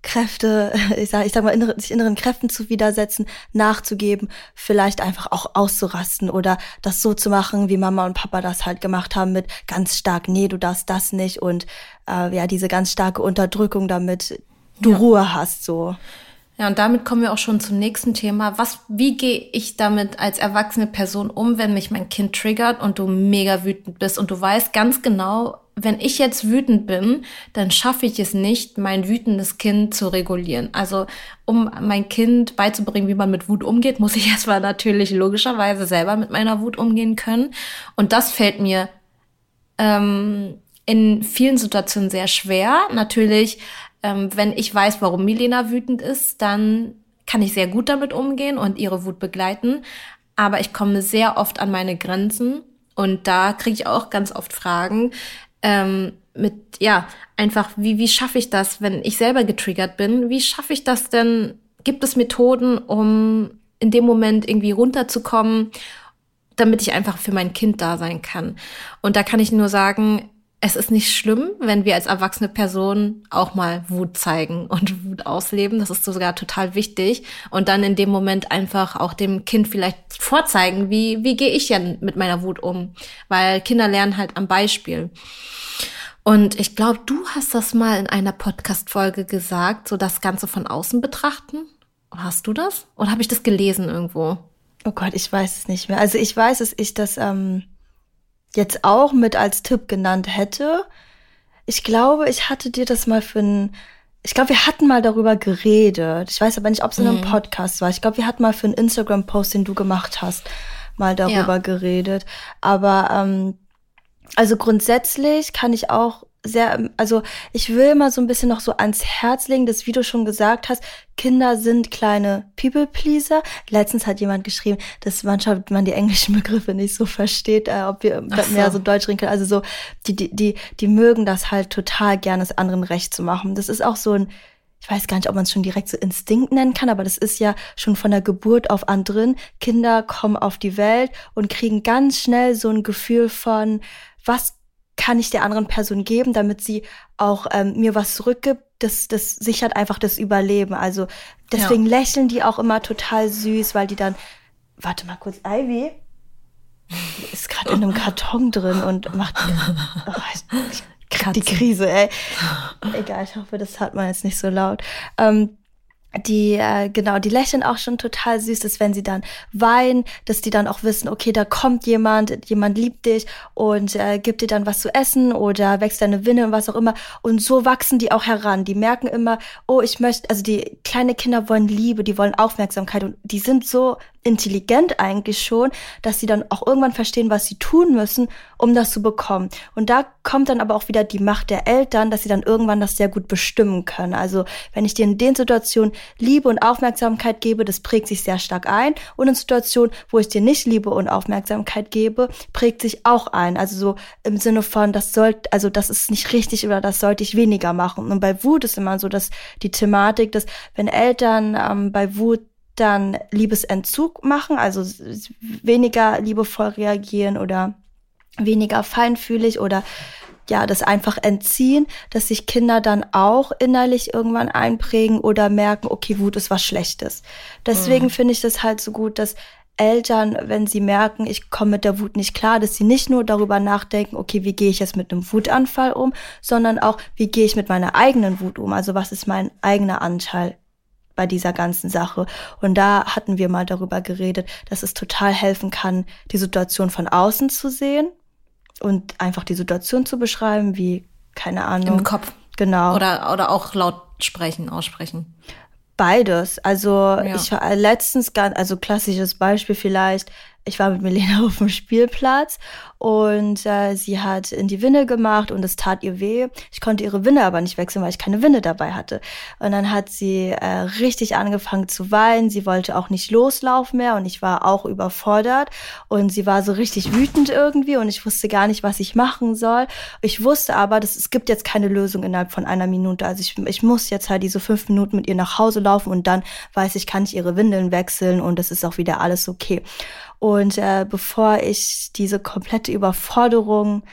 B: Kräfte, ich sag, ich sag mal, innere, sich inneren Kräften zu widersetzen, nachzugeben, vielleicht einfach auch auszurasten oder das so zu machen, wie Mama und Papa das halt gemacht haben, mit ganz stark, nee, du darfst das nicht und äh, ja, diese ganz starke Unterdrückung damit du ja. Ruhe hast, so.
C: Ja, und damit kommen wir auch schon zum nächsten Thema. Was, wie gehe ich damit als erwachsene Person um, wenn mich mein Kind triggert und du mega wütend bist und du weißt ganz genau, wenn ich jetzt wütend bin, dann schaffe ich es nicht, mein wütendes Kind zu regulieren. Also, um mein Kind beizubringen, wie man mit Wut umgeht, muss ich erstmal natürlich logischerweise selber mit meiner Wut umgehen können. Und das fällt mir ähm, in vielen Situationen sehr schwer. Natürlich ähm, wenn ich weiß, warum Milena wütend ist, dann kann ich sehr gut damit umgehen und ihre Wut begleiten. Aber ich komme sehr oft an meine Grenzen und da kriege ich auch ganz oft Fragen ähm, mit, ja, einfach, wie, wie schaffe ich das, wenn ich selber getriggert bin? Wie schaffe ich das denn? Gibt es Methoden, um in dem Moment irgendwie runterzukommen, damit ich einfach für mein Kind da sein kann? Und da kann ich nur sagen, es ist nicht schlimm, wenn wir als erwachsene Person auch mal Wut zeigen und Wut ausleben. Das ist sogar total wichtig. Und dann in dem Moment einfach auch dem Kind vielleicht vorzeigen, wie, wie gehe ich denn mit meiner Wut um? Weil Kinder lernen halt am Beispiel. Und ich glaube, du hast das mal in einer Podcast-Folge gesagt, so das Ganze von außen betrachten. Hast du das? Oder habe ich das gelesen irgendwo?
B: Oh Gott, ich weiß es nicht mehr. Also ich weiß, dass ich das ähm, jetzt auch mit als Tipp genannt hätte. Ich glaube, ich hatte dir das mal für ein, ich glaube, wir hatten mal darüber geredet. Ich weiß aber nicht, ob es in einem mhm. Podcast war. Ich glaube, wir hatten mal für einen Instagram-Post, den du gemacht hast, mal darüber ja. geredet. Aber ähm, also grundsätzlich kann ich auch sehr, also ich will mal so ein bisschen noch so ans Herz legen, dass, wie du schon gesagt hast, Kinder sind kleine People-Pleaser. Letztens hat jemand geschrieben, dass manchmal man die englischen Begriffe nicht so versteht, äh, ob wir so. mehr so Deutsch reden können. Also so, die, die, die, die mögen das halt total gerne, es anderen recht zu machen. Das ist auch so ein, ich weiß gar nicht, ob man es schon direkt so Instinkt nennen kann, aber das ist ja schon von der Geburt auf an drin. Kinder kommen auf die Welt und kriegen ganz schnell so ein Gefühl von, was kann ich der anderen Person geben, damit sie auch ähm, mir was zurückgibt. Das, das sichert einfach das Überleben. Also deswegen ja. lächeln die auch immer total süß, weil die dann, warte mal kurz, Ivy ist gerade in einem Karton drin und macht oh, ich die Krise, ey. Egal, ich hoffe, das hat man jetzt nicht so laut. Ähm, die äh, genau, die lächeln auch schon total süß, dass wenn sie dann weinen, dass die dann auch wissen, okay, da kommt jemand, jemand liebt dich und äh, gibt dir dann was zu essen oder wächst deine Winne und was auch immer. Und so wachsen die auch heran. Die merken immer, oh, ich möchte, also die kleine Kinder wollen Liebe, die wollen Aufmerksamkeit und die sind so intelligent eigentlich schon, dass sie dann auch irgendwann verstehen, was sie tun müssen, um das zu bekommen. Und da kommt dann aber auch wieder die Macht der Eltern, dass sie dann irgendwann das sehr gut bestimmen können. Also wenn ich dir in den Situationen Liebe und Aufmerksamkeit gebe, das prägt sich sehr stark ein. Und in Situationen, wo ich dir nicht Liebe und Aufmerksamkeit gebe, prägt sich auch ein. Also so im Sinne von, das sollte, also das ist nicht richtig oder das sollte ich weniger machen. Und bei Wut ist immer so, dass die Thematik, dass wenn Eltern ähm, bei Wut dann Liebesentzug machen, also weniger liebevoll reagieren oder weniger feinfühlig oder ja, das einfach entziehen, dass sich Kinder dann auch innerlich irgendwann einprägen oder merken, okay, Wut ist was Schlechtes. Deswegen mhm. finde ich das halt so gut, dass Eltern, wenn sie merken, ich komme mit der Wut nicht klar, dass sie nicht nur darüber nachdenken, okay, wie gehe ich jetzt mit einem Wutanfall um, sondern auch, wie gehe ich mit meiner eigenen Wut um? Also was ist mein eigener Anteil bei dieser ganzen Sache. Und da hatten wir mal darüber geredet, dass es total helfen kann, die Situation von außen zu sehen und einfach die Situation zu beschreiben, wie, keine Ahnung.
C: Im Kopf.
B: Genau.
C: Oder, oder auch laut sprechen, aussprechen.
B: Beides. Also ja. ich war letztens ganz, also klassisches Beispiel vielleicht, ich war mit Melina auf dem Spielplatz und äh, sie hat in die Winne gemacht und es tat ihr weh. Ich konnte ihre Winne aber nicht wechseln, weil ich keine Winne dabei hatte. Und dann hat sie äh, richtig angefangen zu weinen. Sie wollte auch nicht loslaufen mehr und ich war auch überfordert und sie war so richtig wütend irgendwie und ich wusste gar nicht, was ich machen soll. Ich wusste aber, dass es gibt jetzt keine Lösung innerhalb von einer Minute. Also ich, ich muss jetzt halt diese fünf Minuten mit ihr nach Hause laufen und dann weiß ich, kann ich ihre Windeln wechseln und es ist auch wieder alles okay. Und äh, bevor ich diese komplette Überforderung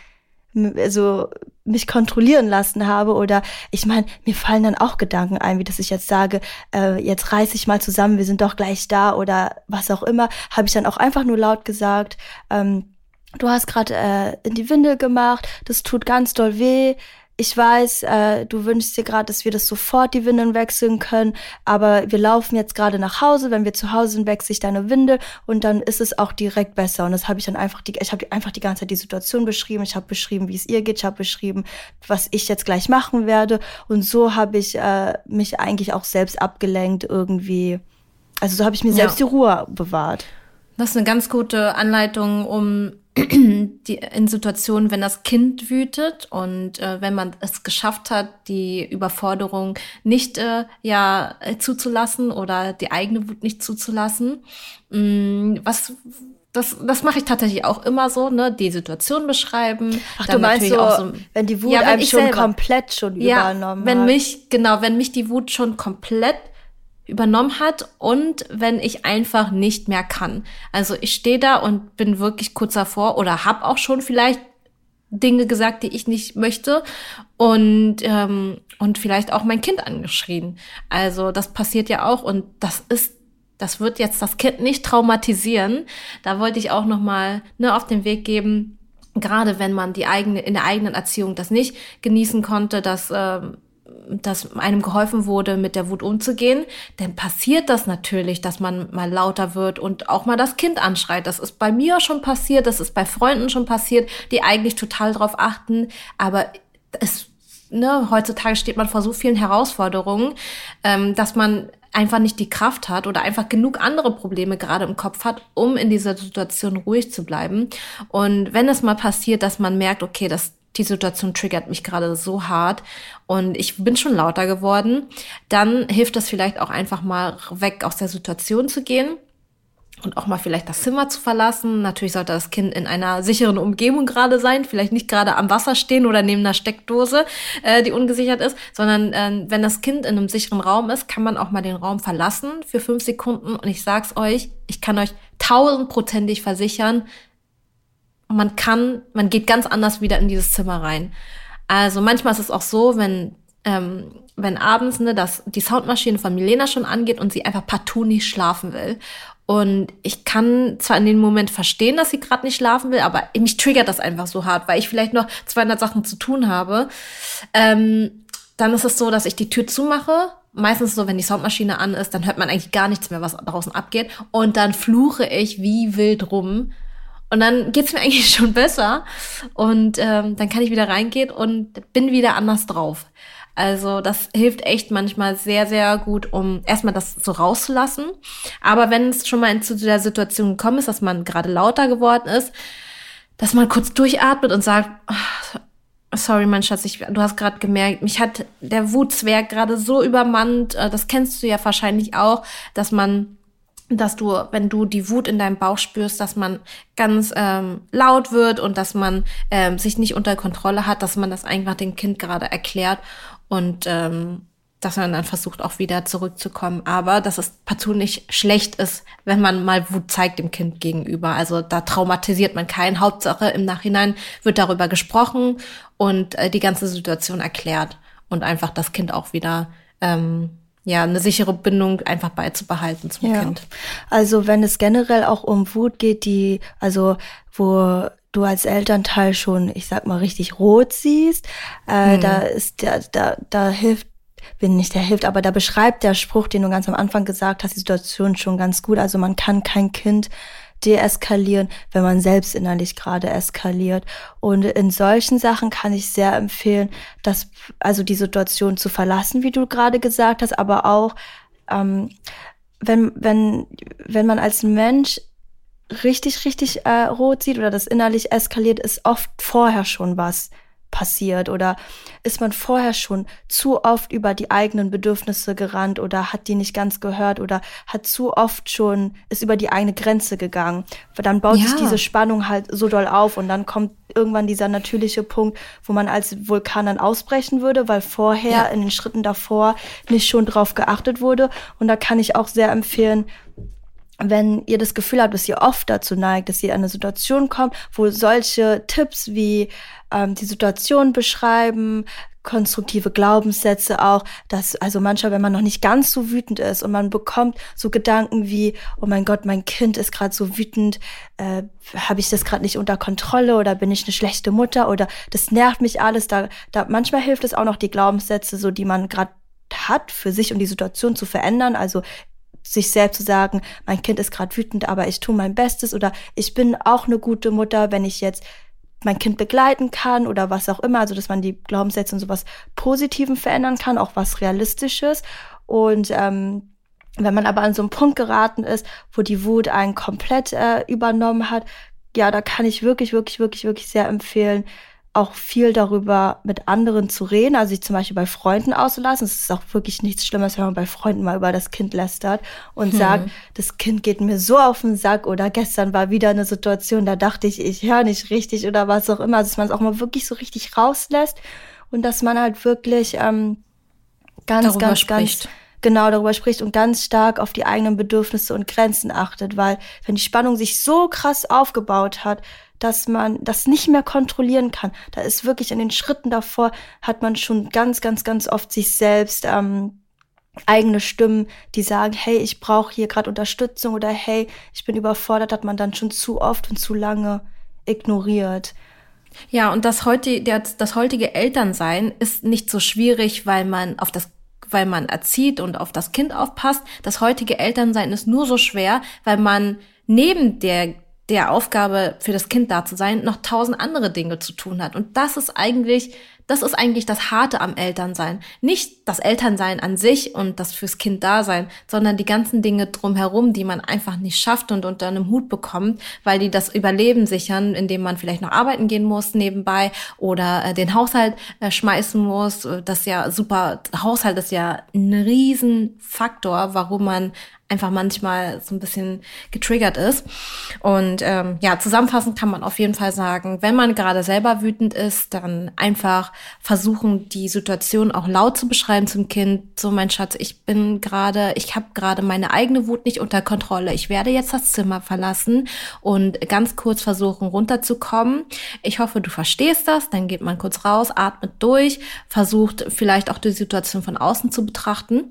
B: also mich kontrollieren lassen habe oder ich meine, mir fallen dann auch Gedanken ein, wie dass ich jetzt sage, äh, jetzt reiß ich mal zusammen, wir sind doch gleich da oder was auch immer, habe ich dann auch einfach nur laut gesagt, ähm, du hast gerade äh, in die Windel gemacht, das tut ganz doll weh, ich weiß, äh, du wünschst dir gerade, dass wir das sofort die Windeln wechseln können, aber wir laufen jetzt gerade nach Hause. Wenn wir zu Hause sind, wechsle ich deine Windel und dann ist es auch direkt besser. Und das habe ich dann einfach, die, ich habe einfach die ganze Zeit die Situation beschrieben. Ich habe beschrieben, wie es ihr geht. Ich habe beschrieben, was ich jetzt gleich machen werde. Und so habe ich äh, mich eigentlich auch selbst abgelenkt irgendwie. Also so habe ich mir selbst ja. die Ruhe bewahrt.
C: Das ist eine ganz gute Anleitung, um die, in Situationen, wenn das Kind wütet und äh, wenn man es geschafft hat, die Überforderung nicht äh, ja äh, zuzulassen oder die eigene Wut nicht zuzulassen. Mm, was das, das mache ich tatsächlich auch immer so, ne? Die Situation beschreiben.
B: Ach, du meinst so, so, wenn die Wut ja, einem schon selber, komplett schon
C: ja,
B: übernommen
C: wenn hat. mich, genau, wenn mich die Wut schon komplett übernommen hat und wenn ich einfach nicht mehr kann. Also ich stehe da und bin wirklich kurz davor oder habe auch schon vielleicht Dinge gesagt, die ich nicht möchte und ähm, und vielleicht auch mein Kind angeschrien. Also das passiert ja auch und das ist das wird jetzt das Kind nicht traumatisieren. Da wollte ich auch noch mal ne, auf den Weg geben, gerade wenn man die eigene in der eigenen Erziehung das nicht genießen konnte, dass ähm, dass einem geholfen wurde, mit der Wut umzugehen, dann passiert das natürlich, dass man mal lauter wird und auch mal das Kind anschreit. Das ist bei mir schon passiert, das ist bei Freunden schon passiert, die eigentlich total drauf achten, aber es Ne, heutzutage steht man vor so vielen Herausforderungen, ähm, dass man einfach nicht die Kraft hat oder einfach genug andere Probleme gerade im Kopf hat, um in dieser Situation ruhig zu bleiben. Und wenn es mal passiert, dass man merkt, okay, das die Situation triggert mich gerade so hart und ich bin schon lauter geworden, dann hilft es vielleicht auch einfach mal weg aus der Situation zu gehen und auch mal vielleicht das Zimmer zu verlassen. Natürlich sollte das Kind in einer sicheren Umgebung gerade sein, vielleicht nicht gerade am Wasser stehen oder neben einer Steckdose, äh, die ungesichert ist, sondern äh, wenn das Kind in einem sicheren Raum ist, kann man auch mal den Raum verlassen für fünf Sekunden. Und ich sag's euch, ich kann euch tausendprozentig versichern, man kann, man geht ganz anders wieder in dieses Zimmer rein. Also manchmal ist es auch so, wenn ähm, wenn abends ne, dass die Soundmaschine von Milena schon angeht und sie einfach partout nicht schlafen will. Und ich kann zwar in dem Moment verstehen, dass sie gerade nicht schlafen will, aber mich triggert das einfach so hart, weil ich vielleicht noch 200 Sachen zu tun habe. Ähm, dann ist es so, dass ich die Tür zumache. Meistens so, wenn die Soundmaschine an ist, dann hört man eigentlich gar nichts mehr, was draußen abgeht. Und dann fluche ich wie wild rum und dann geht's mir eigentlich schon besser. Und ähm, dann kann ich wieder reingehen und bin wieder anders drauf. Also das hilft echt manchmal sehr, sehr gut, um erstmal das so rauszulassen. Aber wenn es schon mal zu der Situation gekommen ist, dass man gerade lauter geworden ist, dass man kurz durchatmet und sagt, oh, sorry, mein Schatz, ich, du hast gerade gemerkt, mich hat der Wutzwerg gerade so übermannt. Äh, das kennst du ja wahrscheinlich auch, dass man dass du, wenn du die Wut in deinem Bauch spürst, dass man ganz ähm, laut wird und dass man ähm, sich nicht unter Kontrolle hat, dass man das einfach dem Kind gerade erklärt und ähm, dass man dann versucht, auch wieder zurückzukommen. Aber dass es partout nicht schlecht ist, wenn man mal Wut zeigt dem Kind gegenüber. Also da traumatisiert man keinen. Hauptsache im Nachhinein wird darüber gesprochen und äh, die ganze Situation erklärt und einfach das Kind auch wieder ähm, ja, eine sichere Bindung einfach beizubehalten zum ja. Kind.
B: Also wenn es generell auch um Wut geht, die, also wo du als Elternteil schon, ich sag mal, richtig rot siehst, äh, hm. da ist der, da, da hilft bin nicht der hilft, aber da beschreibt der Spruch, den du ganz am Anfang gesagt hast, die Situation schon ganz gut. Also man kann kein Kind deeskalieren, wenn man selbst innerlich gerade eskaliert. Und in solchen Sachen kann ich sehr empfehlen, dass also die Situation zu verlassen, wie du gerade gesagt hast, aber auch ähm, wenn wenn wenn man als Mensch richtig richtig äh, rot sieht oder das innerlich eskaliert, ist oft vorher schon was passiert oder ist man vorher schon zu oft über die eigenen Bedürfnisse gerannt oder hat die nicht ganz gehört oder hat zu oft schon ist über die eigene Grenze gegangen. Dann baut ja. sich diese Spannung halt so doll auf und dann kommt irgendwann dieser natürliche Punkt, wo man als Vulkan dann ausbrechen würde, weil vorher ja. in den Schritten davor nicht schon drauf geachtet wurde. Und da kann ich auch sehr empfehlen, wenn ihr das Gefühl habt, dass ihr oft dazu neigt, dass ihr in eine Situation kommt, wo solche Tipps wie ähm, die Situation beschreiben, konstruktive Glaubenssätze auch, dass also manchmal, wenn man noch nicht ganz so wütend ist und man bekommt so Gedanken wie, oh mein Gott, mein Kind ist gerade so wütend, äh, habe ich das gerade nicht unter Kontrolle oder bin ich eine schlechte Mutter oder das nervt mich alles. Da, da manchmal hilft es auch noch die Glaubenssätze, so die man gerade hat, für sich und die Situation zu verändern. Also sich selbst zu sagen, mein Kind ist gerade wütend, aber ich tue mein Bestes oder ich bin auch eine gute Mutter, wenn ich jetzt mein Kind begleiten kann oder was auch immer, also dass man die Glaubenssätze und sowas Positiven verändern kann, auch was Realistisches. Und ähm, wenn man aber an so einen Punkt geraten ist, wo die Wut einen komplett äh, übernommen hat, ja, da kann ich wirklich, wirklich, wirklich, wirklich sehr empfehlen, auch viel darüber mit anderen zu reden, also sich zum Beispiel bei Freunden auszulassen. Es ist auch wirklich nichts Schlimmes, wenn man bei Freunden mal über das Kind lästert und hm. sagt, das Kind geht mir so auf den Sack oder gestern war wieder eine Situation, da dachte ich, ich höre nicht richtig oder was auch immer. Also dass man es auch mal wirklich so richtig rauslässt und dass man halt wirklich ähm, ganz, darüber ganz, spricht. ganz genau darüber spricht und ganz stark auf die eigenen Bedürfnisse und Grenzen achtet, weil wenn die Spannung sich so krass aufgebaut hat, dass man das nicht mehr kontrollieren kann. Da ist wirklich in den Schritten davor, hat man schon ganz, ganz, ganz oft sich selbst ähm, eigene Stimmen, die sagen, hey, ich brauche hier gerade Unterstützung oder hey, ich bin überfordert, hat man dann schon zu oft und zu lange ignoriert.
C: Ja, und das, heute, das heutige Elternsein ist nicht so schwierig, weil man auf das weil man erzieht und auf das Kind aufpasst. Das heutige Elternsein ist nur so schwer, weil man neben der der Aufgabe, für das Kind da zu sein, noch tausend andere Dinge zu tun hat. Und das ist eigentlich, das ist eigentlich das Harte am Elternsein. Nicht das Elternsein an sich und das fürs Kind da sein, sondern die ganzen Dinge drumherum, die man einfach nicht schafft und unter einem Hut bekommt, weil die das Überleben sichern, indem man vielleicht noch arbeiten gehen muss nebenbei oder äh, den Haushalt äh, schmeißen muss. Das ist ja super. Haushalt ist ja ein Riesenfaktor, warum man einfach manchmal so ein bisschen getriggert ist. Und ähm, ja, zusammenfassend kann man auf jeden Fall sagen, wenn man gerade selber wütend ist, dann einfach versuchen, die Situation auch laut zu beschreiben zum Kind. So, mein Schatz, ich bin gerade, ich habe gerade meine eigene Wut nicht unter Kontrolle. Ich werde jetzt das Zimmer verlassen und ganz kurz versuchen, runterzukommen. Ich hoffe, du verstehst das. Dann geht man kurz raus, atmet durch, versucht vielleicht auch die Situation von außen zu betrachten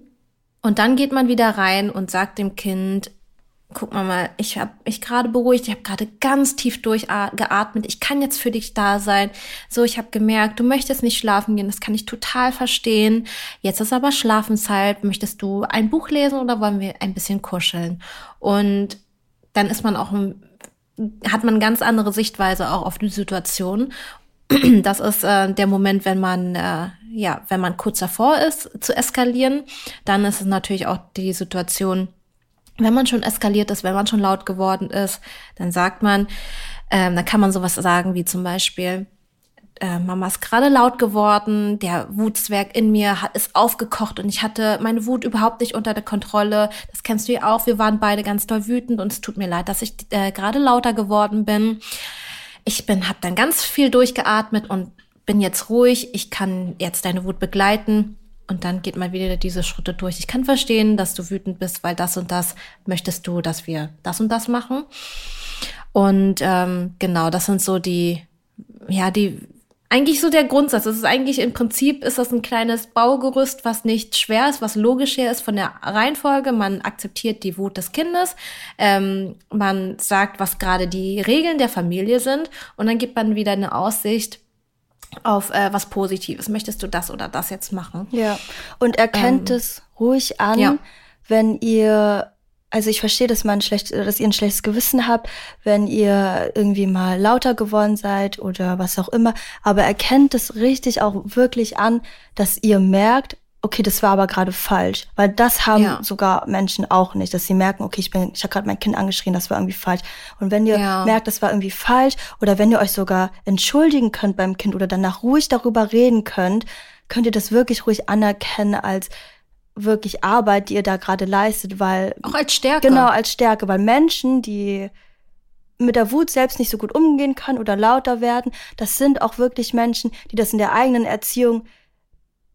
C: und dann geht man wieder rein und sagt dem Kind, guck mal mal, ich habe mich gerade beruhigt, ich habe gerade ganz tief durchgeatmet, ich kann jetzt für dich da sein. So, ich habe gemerkt, du möchtest nicht schlafen gehen, das kann ich total verstehen. Jetzt ist aber Schlafenszeit, möchtest du ein Buch lesen oder wollen wir ein bisschen kuscheln? Und dann ist man auch hat man ganz andere Sichtweise auch auf die Situation. Das ist äh, der Moment, wenn man äh, ja, wenn man kurz davor ist zu eskalieren, dann ist es natürlich auch die Situation, wenn man schon eskaliert ist, wenn man schon laut geworden ist, dann sagt man, ähm, dann kann man sowas sagen wie zum Beispiel, äh, Mama ist gerade laut geworden, der Wutzwerg in mir hat, ist aufgekocht und ich hatte meine Wut überhaupt nicht unter der Kontrolle. Das kennst du ja auch. Wir waren beide ganz doll wütend und es tut mir leid, dass ich äh, gerade lauter geworden bin. Ich bin, habe dann ganz viel durchgeatmet und bin jetzt ruhig. Ich kann jetzt deine Wut begleiten. Und dann geht mal wieder diese Schritte durch. Ich kann verstehen, dass du wütend bist, weil das und das möchtest du, dass wir das und das machen. Und ähm, genau, das sind so die, ja, die eigentlich so der Grundsatz. Das ist eigentlich im Prinzip ist das ein kleines Baugerüst, was nicht schwer ist, was logischer ist von der Reihenfolge. Man akzeptiert die Wut des Kindes, ähm, man sagt, was gerade die Regeln der Familie sind und dann gibt man wieder eine Aussicht auf äh, was Positives. Möchtest du das oder das jetzt machen?
B: Ja. Und erkennt ähm, es ruhig an, ja. wenn ihr also ich verstehe, dass man schlecht, dass ihr ein schlechtes Gewissen habt, wenn ihr irgendwie mal lauter geworden seid oder was auch immer. Aber erkennt es richtig auch wirklich an, dass ihr merkt, okay, das war aber gerade falsch, weil das haben ja. sogar Menschen auch nicht, dass sie merken, okay, ich bin, ich habe gerade mein Kind angeschrien, das war irgendwie falsch. Und wenn ihr ja. merkt, das war irgendwie falsch, oder wenn ihr euch sogar entschuldigen könnt beim Kind oder danach ruhig darüber reden könnt, könnt ihr das wirklich ruhig anerkennen als wirklich Arbeit, die ihr da gerade leistet, weil
C: auch als Stärke.
B: Genau, als Stärke, weil Menschen, die mit der Wut selbst nicht so gut umgehen können oder lauter werden, das sind auch wirklich Menschen, die das in der eigenen Erziehung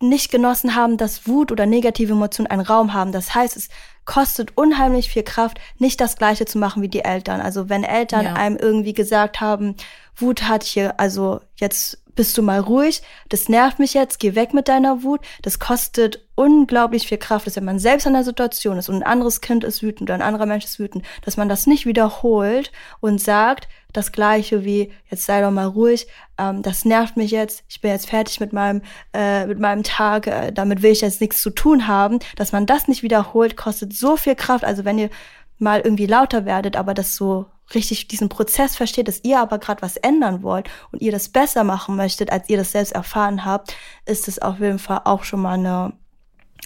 B: nicht genossen haben, dass Wut oder negative Emotionen einen Raum haben. Das heißt, es kostet unheimlich viel Kraft, nicht das Gleiche zu machen wie die Eltern. Also wenn Eltern ja. einem irgendwie gesagt haben, Wut hat hier, also jetzt bist du mal ruhig, das nervt mich jetzt, geh weg mit deiner Wut. Das kostet unglaublich viel Kraft, dass wenn man selbst in der Situation ist und ein anderes Kind ist wütend oder ein anderer Mensch ist wütend, dass man das nicht wiederholt und sagt, das gleiche wie, jetzt sei doch mal ruhig, ähm, das nervt mich jetzt, ich bin jetzt fertig mit meinem, äh, mit meinem Tag, äh, damit will ich jetzt nichts zu tun haben, dass man das nicht wiederholt, kostet so viel Kraft. Also wenn ihr mal irgendwie lauter werdet, aber das so richtig diesen Prozess versteht, dass ihr aber gerade was ändern wollt und ihr das besser machen möchtet, als ihr das selbst erfahren habt, ist es auf jeden Fall auch schon mal eine,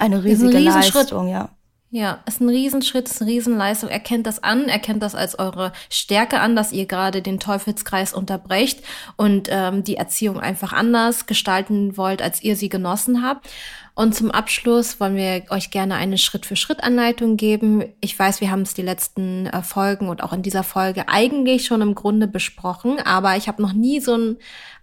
B: eine riesige ein Leistung, ja.
C: Ja, ist ein Riesenschritt, ist eine Riesenleistung. Erkennt das an, erkennt das als eure Stärke an, dass ihr gerade den Teufelskreis unterbrecht und ähm, die Erziehung einfach anders gestalten wollt, als ihr sie genossen habt. Und zum Abschluss wollen wir euch gerne eine Schritt-für-Schritt-Anleitung geben. Ich weiß, wir haben es die letzten äh, Folgen und auch in dieser Folge eigentlich schon im Grunde besprochen, aber ich habe noch nie so ein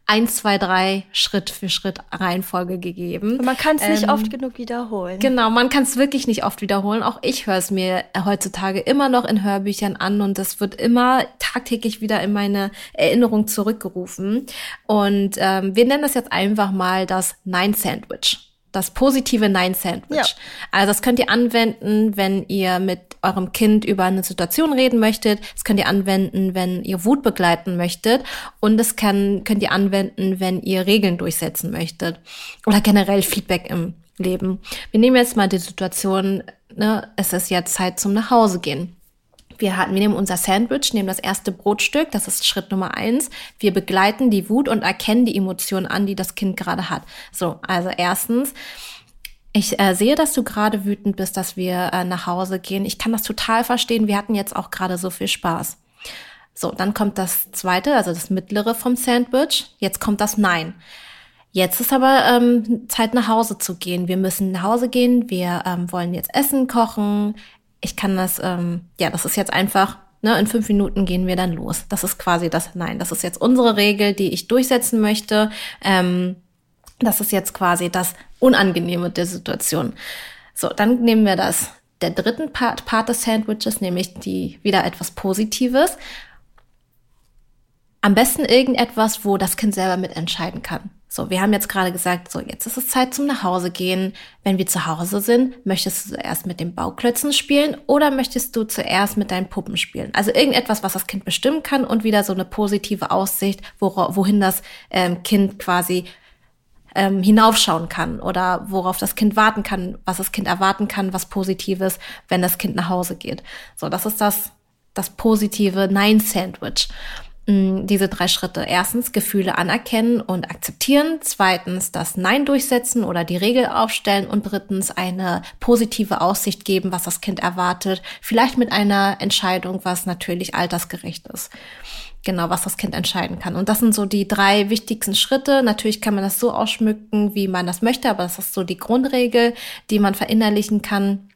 C: eins, zwei, drei Schritt für Schritt Reihenfolge gegeben.
B: man kann es nicht ähm, oft genug wiederholen.
C: Genau, man kann es wirklich nicht oft wiederholen. Auch ich höre es mir heutzutage immer noch in Hörbüchern an und das wird immer tagtäglich wieder in meine Erinnerung zurückgerufen. Und ähm, wir nennen das jetzt einfach mal das Nine-Sandwich das positive Nein-Sandwich. Ja. Also das könnt ihr anwenden, wenn ihr mit eurem Kind über eine Situation reden möchtet. Das könnt ihr anwenden, wenn ihr Wut begleiten möchtet. Und das kann, könnt ihr anwenden, wenn ihr Regeln durchsetzen möchtet. Oder generell Feedback im Leben. Wir nehmen jetzt mal die Situation, ne, es ist jetzt Zeit zum Nachhausegehen. Wir hatten, wir nehmen unser Sandwich, nehmen das erste Brotstück, das ist Schritt Nummer eins. Wir begleiten die Wut und erkennen die Emotionen an, die das Kind gerade hat. So, also erstens, ich äh, sehe, dass du gerade wütend bist, dass wir äh, nach Hause gehen. Ich kann das total verstehen. Wir hatten jetzt auch gerade so viel Spaß. So, dann kommt das zweite, also das mittlere vom Sandwich. Jetzt kommt das Nein. Jetzt ist aber ähm, Zeit nach Hause zu gehen. Wir müssen nach Hause gehen. Wir ähm, wollen jetzt Essen kochen ich kann das, ähm, ja, das ist jetzt einfach, ne, in fünf Minuten gehen wir dann los. Das ist quasi das, nein, das ist jetzt unsere Regel, die ich durchsetzen möchte. Ähm, das ist jetzt quasi das Unangenehme der Situation. So, dann nehmen wir das, der dritten Part, Part des Sandwiches, nämlich die wieder etwas Positives. Am besten irgendetwas, wo das Kind selber mitentscheiden kann. So, wir haben jetzt gerade gesagt, so, jetzt ist es Zeit zum Nachhause gehen. Wenn wir zu Hause sind, möchtest du zuerst mit den Bauklötzen spielen oder möchtest du zuerst mit deinen Puppen spielen? Also irgendetwas, was das Kind bestimmen kann und wieder so eine positive Aussicht, wohin das ähm, Kind quasi ähm, hinaufschauen kann oder worauf das Kind warten kann, was das Kind erwarten kann, was Positives, wenn das Kind nach Hause geht. So, das ist das, das positive Nein-Sandwich. Mm, diese drei Schritte. Erstens Gefühle anerkennen und akzeptieren. Zweitens das Nein durchsetzen oder die Regel aufstellen. Und drittens eine positive Aussicht geben, was das Kind erwartet. Vielleicht mit einer Entscheidung, was natürlich altersgerecht ist. Genau, was das Kind entscheiden kann. Und das sind so die drei wichtigsten Schritte. Natürlich kann man das so ausschmücken, wie man das möchte, aber das ist so die Grundregel, die man verinnerlichen kann.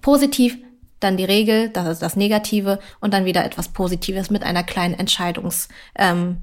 C: Positiv dann die Regel, das ist das Negative und dann wieder etwas Positives mit einer kleinen Entscheidungsfreiheit. Ähm,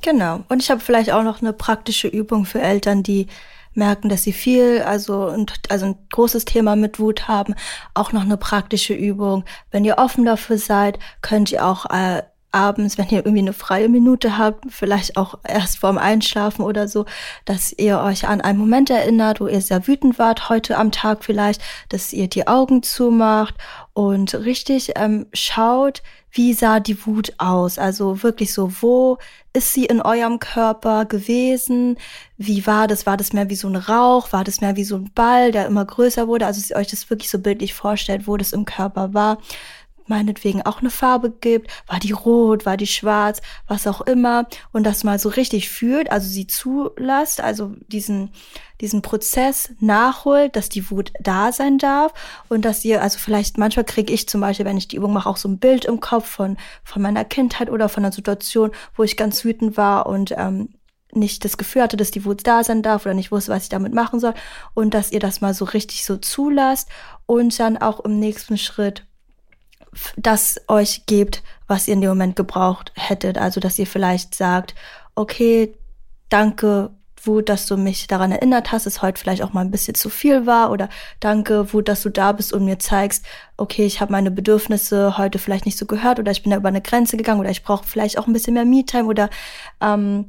B: genau. Und ich habe vielleicht auch noch eine praktische Übung für Eltern, die merken, dass sie viel, also, und, also ein großes Thema mit Wut haben, auch noch eine praktische Übung. Wenn ihr offen dafür seid, könnt ihr auch äh, abends, wenn ihr irgendwie eine freie Minute habt, vielleicht auch erst vorm Einschlafen oder so, dass ihr euch an einen Moment erinnert, wo ihr sehr wütend wart, heute am Tag vielleicht, dass ihr die Augen zumacht und richtig ähm, schaut, wie sah die Wut aus? Also wirklich so, wo ist sie in eurem Körper gewesen? Wie war das? War das mehr wie so ein Rauch? War das mehr wie so ein Ball, der immer größer wurde? Also, dass ihr euch das wirklich so bildlich vorstellt, wo das im Körper war meinetwegen auch eine Farbe gibt, war die rot, war die schwarz, was auch immer und das mal so richtig fühlt, also sie zulasst, also diesen diesen Prozess nachholt, dass die Wut da sein darf und dass ihr, also vielleicht manchmal kriege ich zum Beispiel, wenn ich die Übung mache, auch so ein Bild im Kopf von von meiner Kindheit oder von einer Situation, wo ich ganz wütend war und ähm, nicht das Gefühl hatte, dass die Wut da sein darf oder nicht wusste, was ich damit machen soll und dass ihr das mal so richtig so zulasst und dann auch im nächsten Schritt das euch gebt, was ihr in dem Moment gebraucht hättet. Also, dass ihr vielleicht sagt, okay, danke, Wut, dass du mich daran erinnert hast, dass heute vielleicht auch mal ein bisschen zu viel war oder danke, Wut, dass du da bist und mir zeigst, okay, ich habe meine Bedürfnisse heute vielleicht nicht so gehört oder ich bin da über eine Grenze gegangen oder ich brauche vielleicht auch ein bisschen mehr Me-Time oder ähm,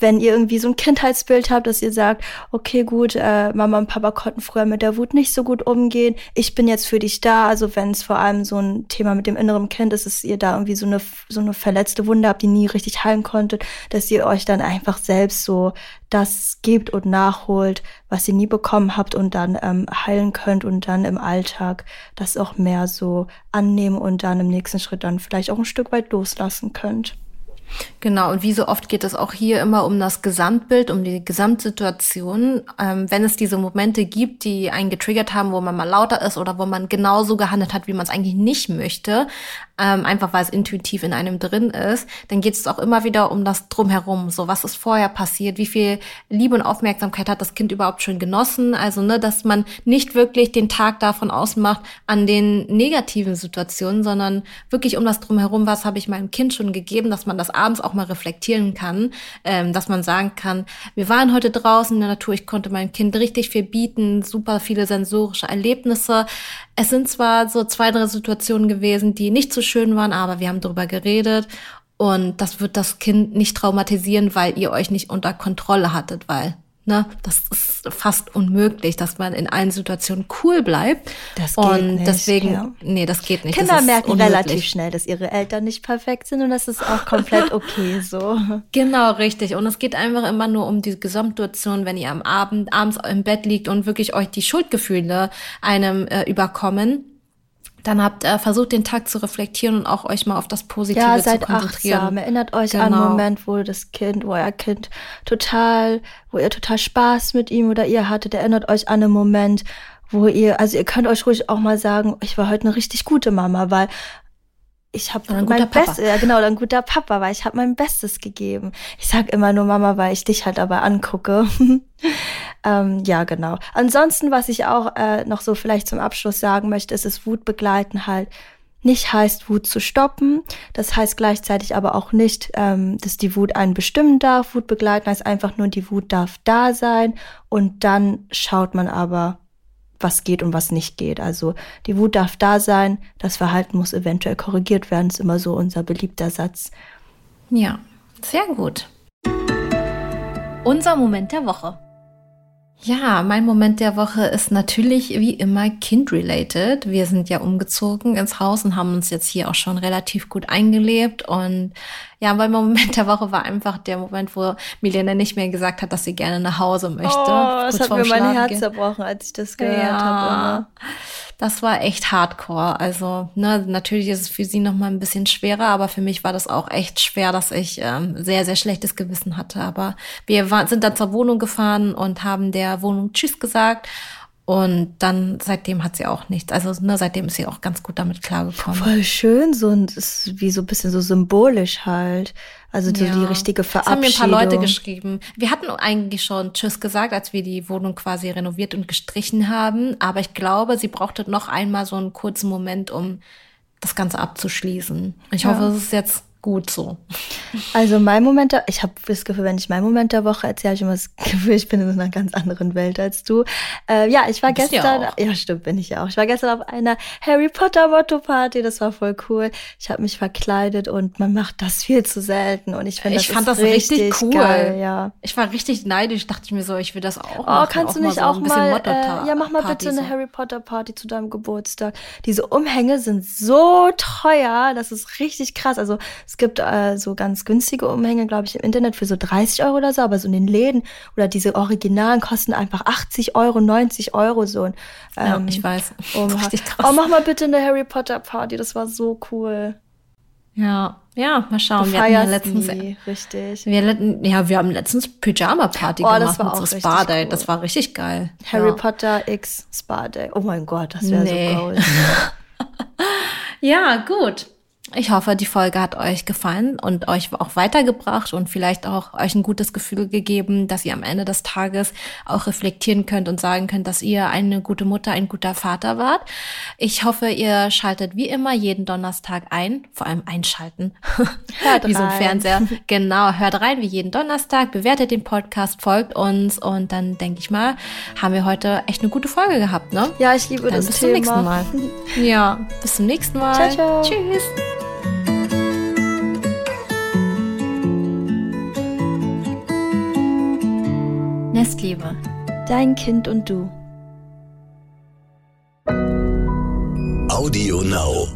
B: wenn ihr irgendwie so ein Kindheitsbild habt, dass ihr sagt, okay, gut, äh, Mama und Papa konnten früher mit der Wut nicht so gut umgehen, ich bin jetzt für dich da. Also wenn es vor allem so ein Thema mit dem inneren Kind ist, dass ihr da irgendwie so eine, so eine verletzte Wunde habt, die nie richtig heilen konntet, dass ihr euch dann einfach selbst so das gebt und nachholt, was ihr nie bekommen habt und dann ähm, heilen könnt und dann im Alltag das auch mehr so annehmen und dann im nächsten Schritt dann vielleicht auch ein Stück weit loslassen könnt.
C: Genau, und wie so oft geht es auch hier immer um das Gesamtbild, um die Gesamtsituation. Ähm, wenn es diese Momente gibt, die einen getriggert haben, wo man mal lauter ist oder wo man genauso gehandelt hat, wie man es eigentlich nicht möchte, ähm, einfach weil es intuitiv in einem drin ist, dann geht es auch immer wieder um das Drumherum. So, was ist vorher passiert? Wie viel Liebe und Aufmerksamkeit hat das Kind überhaupt schon genossen? Also, ne, dass man nicht wirklich den Tag davon ausmacht an den negativen Situationen, sondern wirklich um das Drumherum, was habe ich meinem Kind schon gegeben, dass man das abends auch mal reflektieren kann, ähm, dass man sagen kann, wir waren heute draußen in der Natur, ich konnte meinem Kind richtig viel bieten, super viele sensorische Erlebnisse. Es sind zwar so zwei, drei Situationen gewesen, die nicht so schön waren, aber wir haben darüber geredet. Und das wird das Kind nicht traumatisieren, weil ihr euch nicht unter Kontrolle hattet, weil Ne, das ist fast unmöglich, dass man in allen Situationen cool bleibt.
B: Das geht
C: und
B: nicht,
C: deswegen,
B: ja.
C: nee, das geht nicht.
B: Kinder merken
C: unmöglich.
B: relativ schnell, dass ihre Eltern nicht perfekt sind und das ist auch komplett okay so.
C: Genau, richtig. Und es geht einfach immer nur um die Gesamtsituation, wenn ihr am Abend, abends im Bett liegt und wirklich euch die Schuldgefühle einem äh, überkommen dann habt äh, versucht, den Tag zu reflektieren und auch euch mal auf das Positive
B: ja,
C: zu
B: seid
C: konzentrieren.
B: achtsam. Erinnert euch an
C: Genau.
B: einen Moment, wo das Kind, wo euer Kind total, wo ihr total Spaß mit ihm oder ihr hattet. Erinnert euch an einen Moment, wo ihr, also ihr könnt euch ruhig auch mal sagen, ich war heute eine richtig gute Mama, weil ich habe mein. Bestes, ja genau, ein guter Papa, weil ich habe mein Bestes gegeben. Ich sag immer nur Mama, weil ich dich halt dabei angucke. ähm, ja, genau. Ansonsten, was ich auch äh, noch so vielleicht zum Abschluss sagen möchte, ist es Wut begleiten halt nicht heißt, Wut zu stoppen. Das heißt gleichzeitig aber auch nicht, ähm, dass die Wut einen bestimmen darf. Wut begleiten heißt einfach nur, die Wut darf da sein und dann schaut man aber, was geht und was nicht geht. Also die Wut darf da sein, das Verhalten muss eventuell korrigiert werden, ist immer so unser beliebter Satz.
C: Ja, sehr gut. Unser Moment der Woche. Ja, mein Moment der Woche ist natürlich wie immer kind-related. Wir sind ja umgezogen ins Haus und haben uns jetzt hier auch schon relativ gut eingelebt. Und ja, mein Moment der Woche war einfach der Moment, wo Milena nicht mehr gesagt hat, dass sie gerne nach Hause möchte.
B: Oh, das hat mir mein Herz zerbrochen, als ich das gehört
C: Ja.
B: habe.
C: Das war echt hardcore. Also, ne, natürlich ist es für sie noch mal ein bisschen schwerer, aber für mich war das auch echt schwer, dass ich ähm, sehr, sehr schlechtes Gewissen hatte. Aber wir war, sind dann zur Wohnung gefahren und haben der Wohnung Tschüss gesagt. Und dann seitdem hat sie auch nichts. Also ne, seitdem ist sie auch ganz gut damit klargekommen.
B: Voll schön, so ein, ist wie so ein bisschen so symbolisch halt. Also so
C: Ja.
B: die richtige
C: Das haben
B: Verabschiedung.
C: mir ein paar Leute geschrieben. Wir hatten eigentlich schon Tschüss gesagt, als wir die Wohnung quasi renoviert und gestrichen haben. Aber ich glaube, sie brauchte noch einmal so einen kurzen Moment, um das Ganze abzuschließen. Ich
B: Ja.
C: hoffe, es ist jetzt gut so.
B: Also mein Moment, der, ich habe das Gefühl, wenn ich meinen Moment der Woche erzähle, habe ich immer das Gefühl, ich bin in einer ganz anderen Welt als du. Äh, ja, ich war
C: Bist ja
B: gestern,
C: auch.
B: ja stimmt, bin ich ja auch. Ich war gestern auf einer Harry Potter Motto Party, das war voll cool. Ich habe mich verkleidet und man macht das viel zu selten und ich finde
C: Ich
B: das
C: fand
B: ist
C: das richtig cool.
B: geil, ja.
C: Ich war richtig neidisch, dachte ich mir so, ich will das auch
B: Oh,
C: machen.
B: kannst du nicht
C: so
B: auch
C: ein bisschen
B: mal, äh, ja, mach mal
C: Party
B: bitte eine
C: so.
B: Harry Potter Party zu deinem Geburtstag. Diese Umhänge sind so teuer, das ist richtig krass. Also es gibt äh, so ganz günstige Umhänge, glaube ich, im Internet für so 30 Euro oder so, aber so in den Läden oder diese Originalen kosten einfach 80 Euro, 90 Euro so. ein,
C: Ja,
B: ähm,
C: ich weiß. Krass.
B: Oh, mach mal bitte eine Harry Potter Party, das war so cool.
C: Ja, ja, mal schauen.
B: Du
C: Wir hatten ja letztens,
B: nie, richtig.
C: wir, ja, wir haben letztens Pyjama-Party
B: Oh, das
C: gemacht
B: war
C: mit
B: auch
C: so
B: richtig
C: Spa-Date.
B: cool.
C: Das war richtig geil.
B: Harry
C: ja.
B: Potter X Spa Day. Oh mein Gott, das wäre
C: Nee.
B: so gold.
C: Ja, gut. Ich hoffe, die Folge hat euch gefallen und euch auch weitergebracht und vielleicht auch euch ein gutes Gefühl gegeben, dass ihr am Ende des Tages auch reflektieren könnt und sagen könnt, dass ihr eine gute Mutter, ein guter Vater wart. Ich hoffe, ihr schaltet wie immer jeden Donnerstag ein, vor allem einschalten.
B: Hört
C: wie so ein. Fernseher. Genau, hört rein wie jeden Donnerstag, bewertet den Podcast, folgt uns und dann denke ich mal, haben wir heute echt eine gute Folge gehabt, ne?
B: Ja, ich liebe
C: Dann
B: das
C: bis
B: Thema.
C: zum nächsten Mal. Ja, bis zum nächsten Mal.
B: Ciao, ciao.
C: Tschüss. Nestliebe.
B: Dein Kind und du. Audio Now.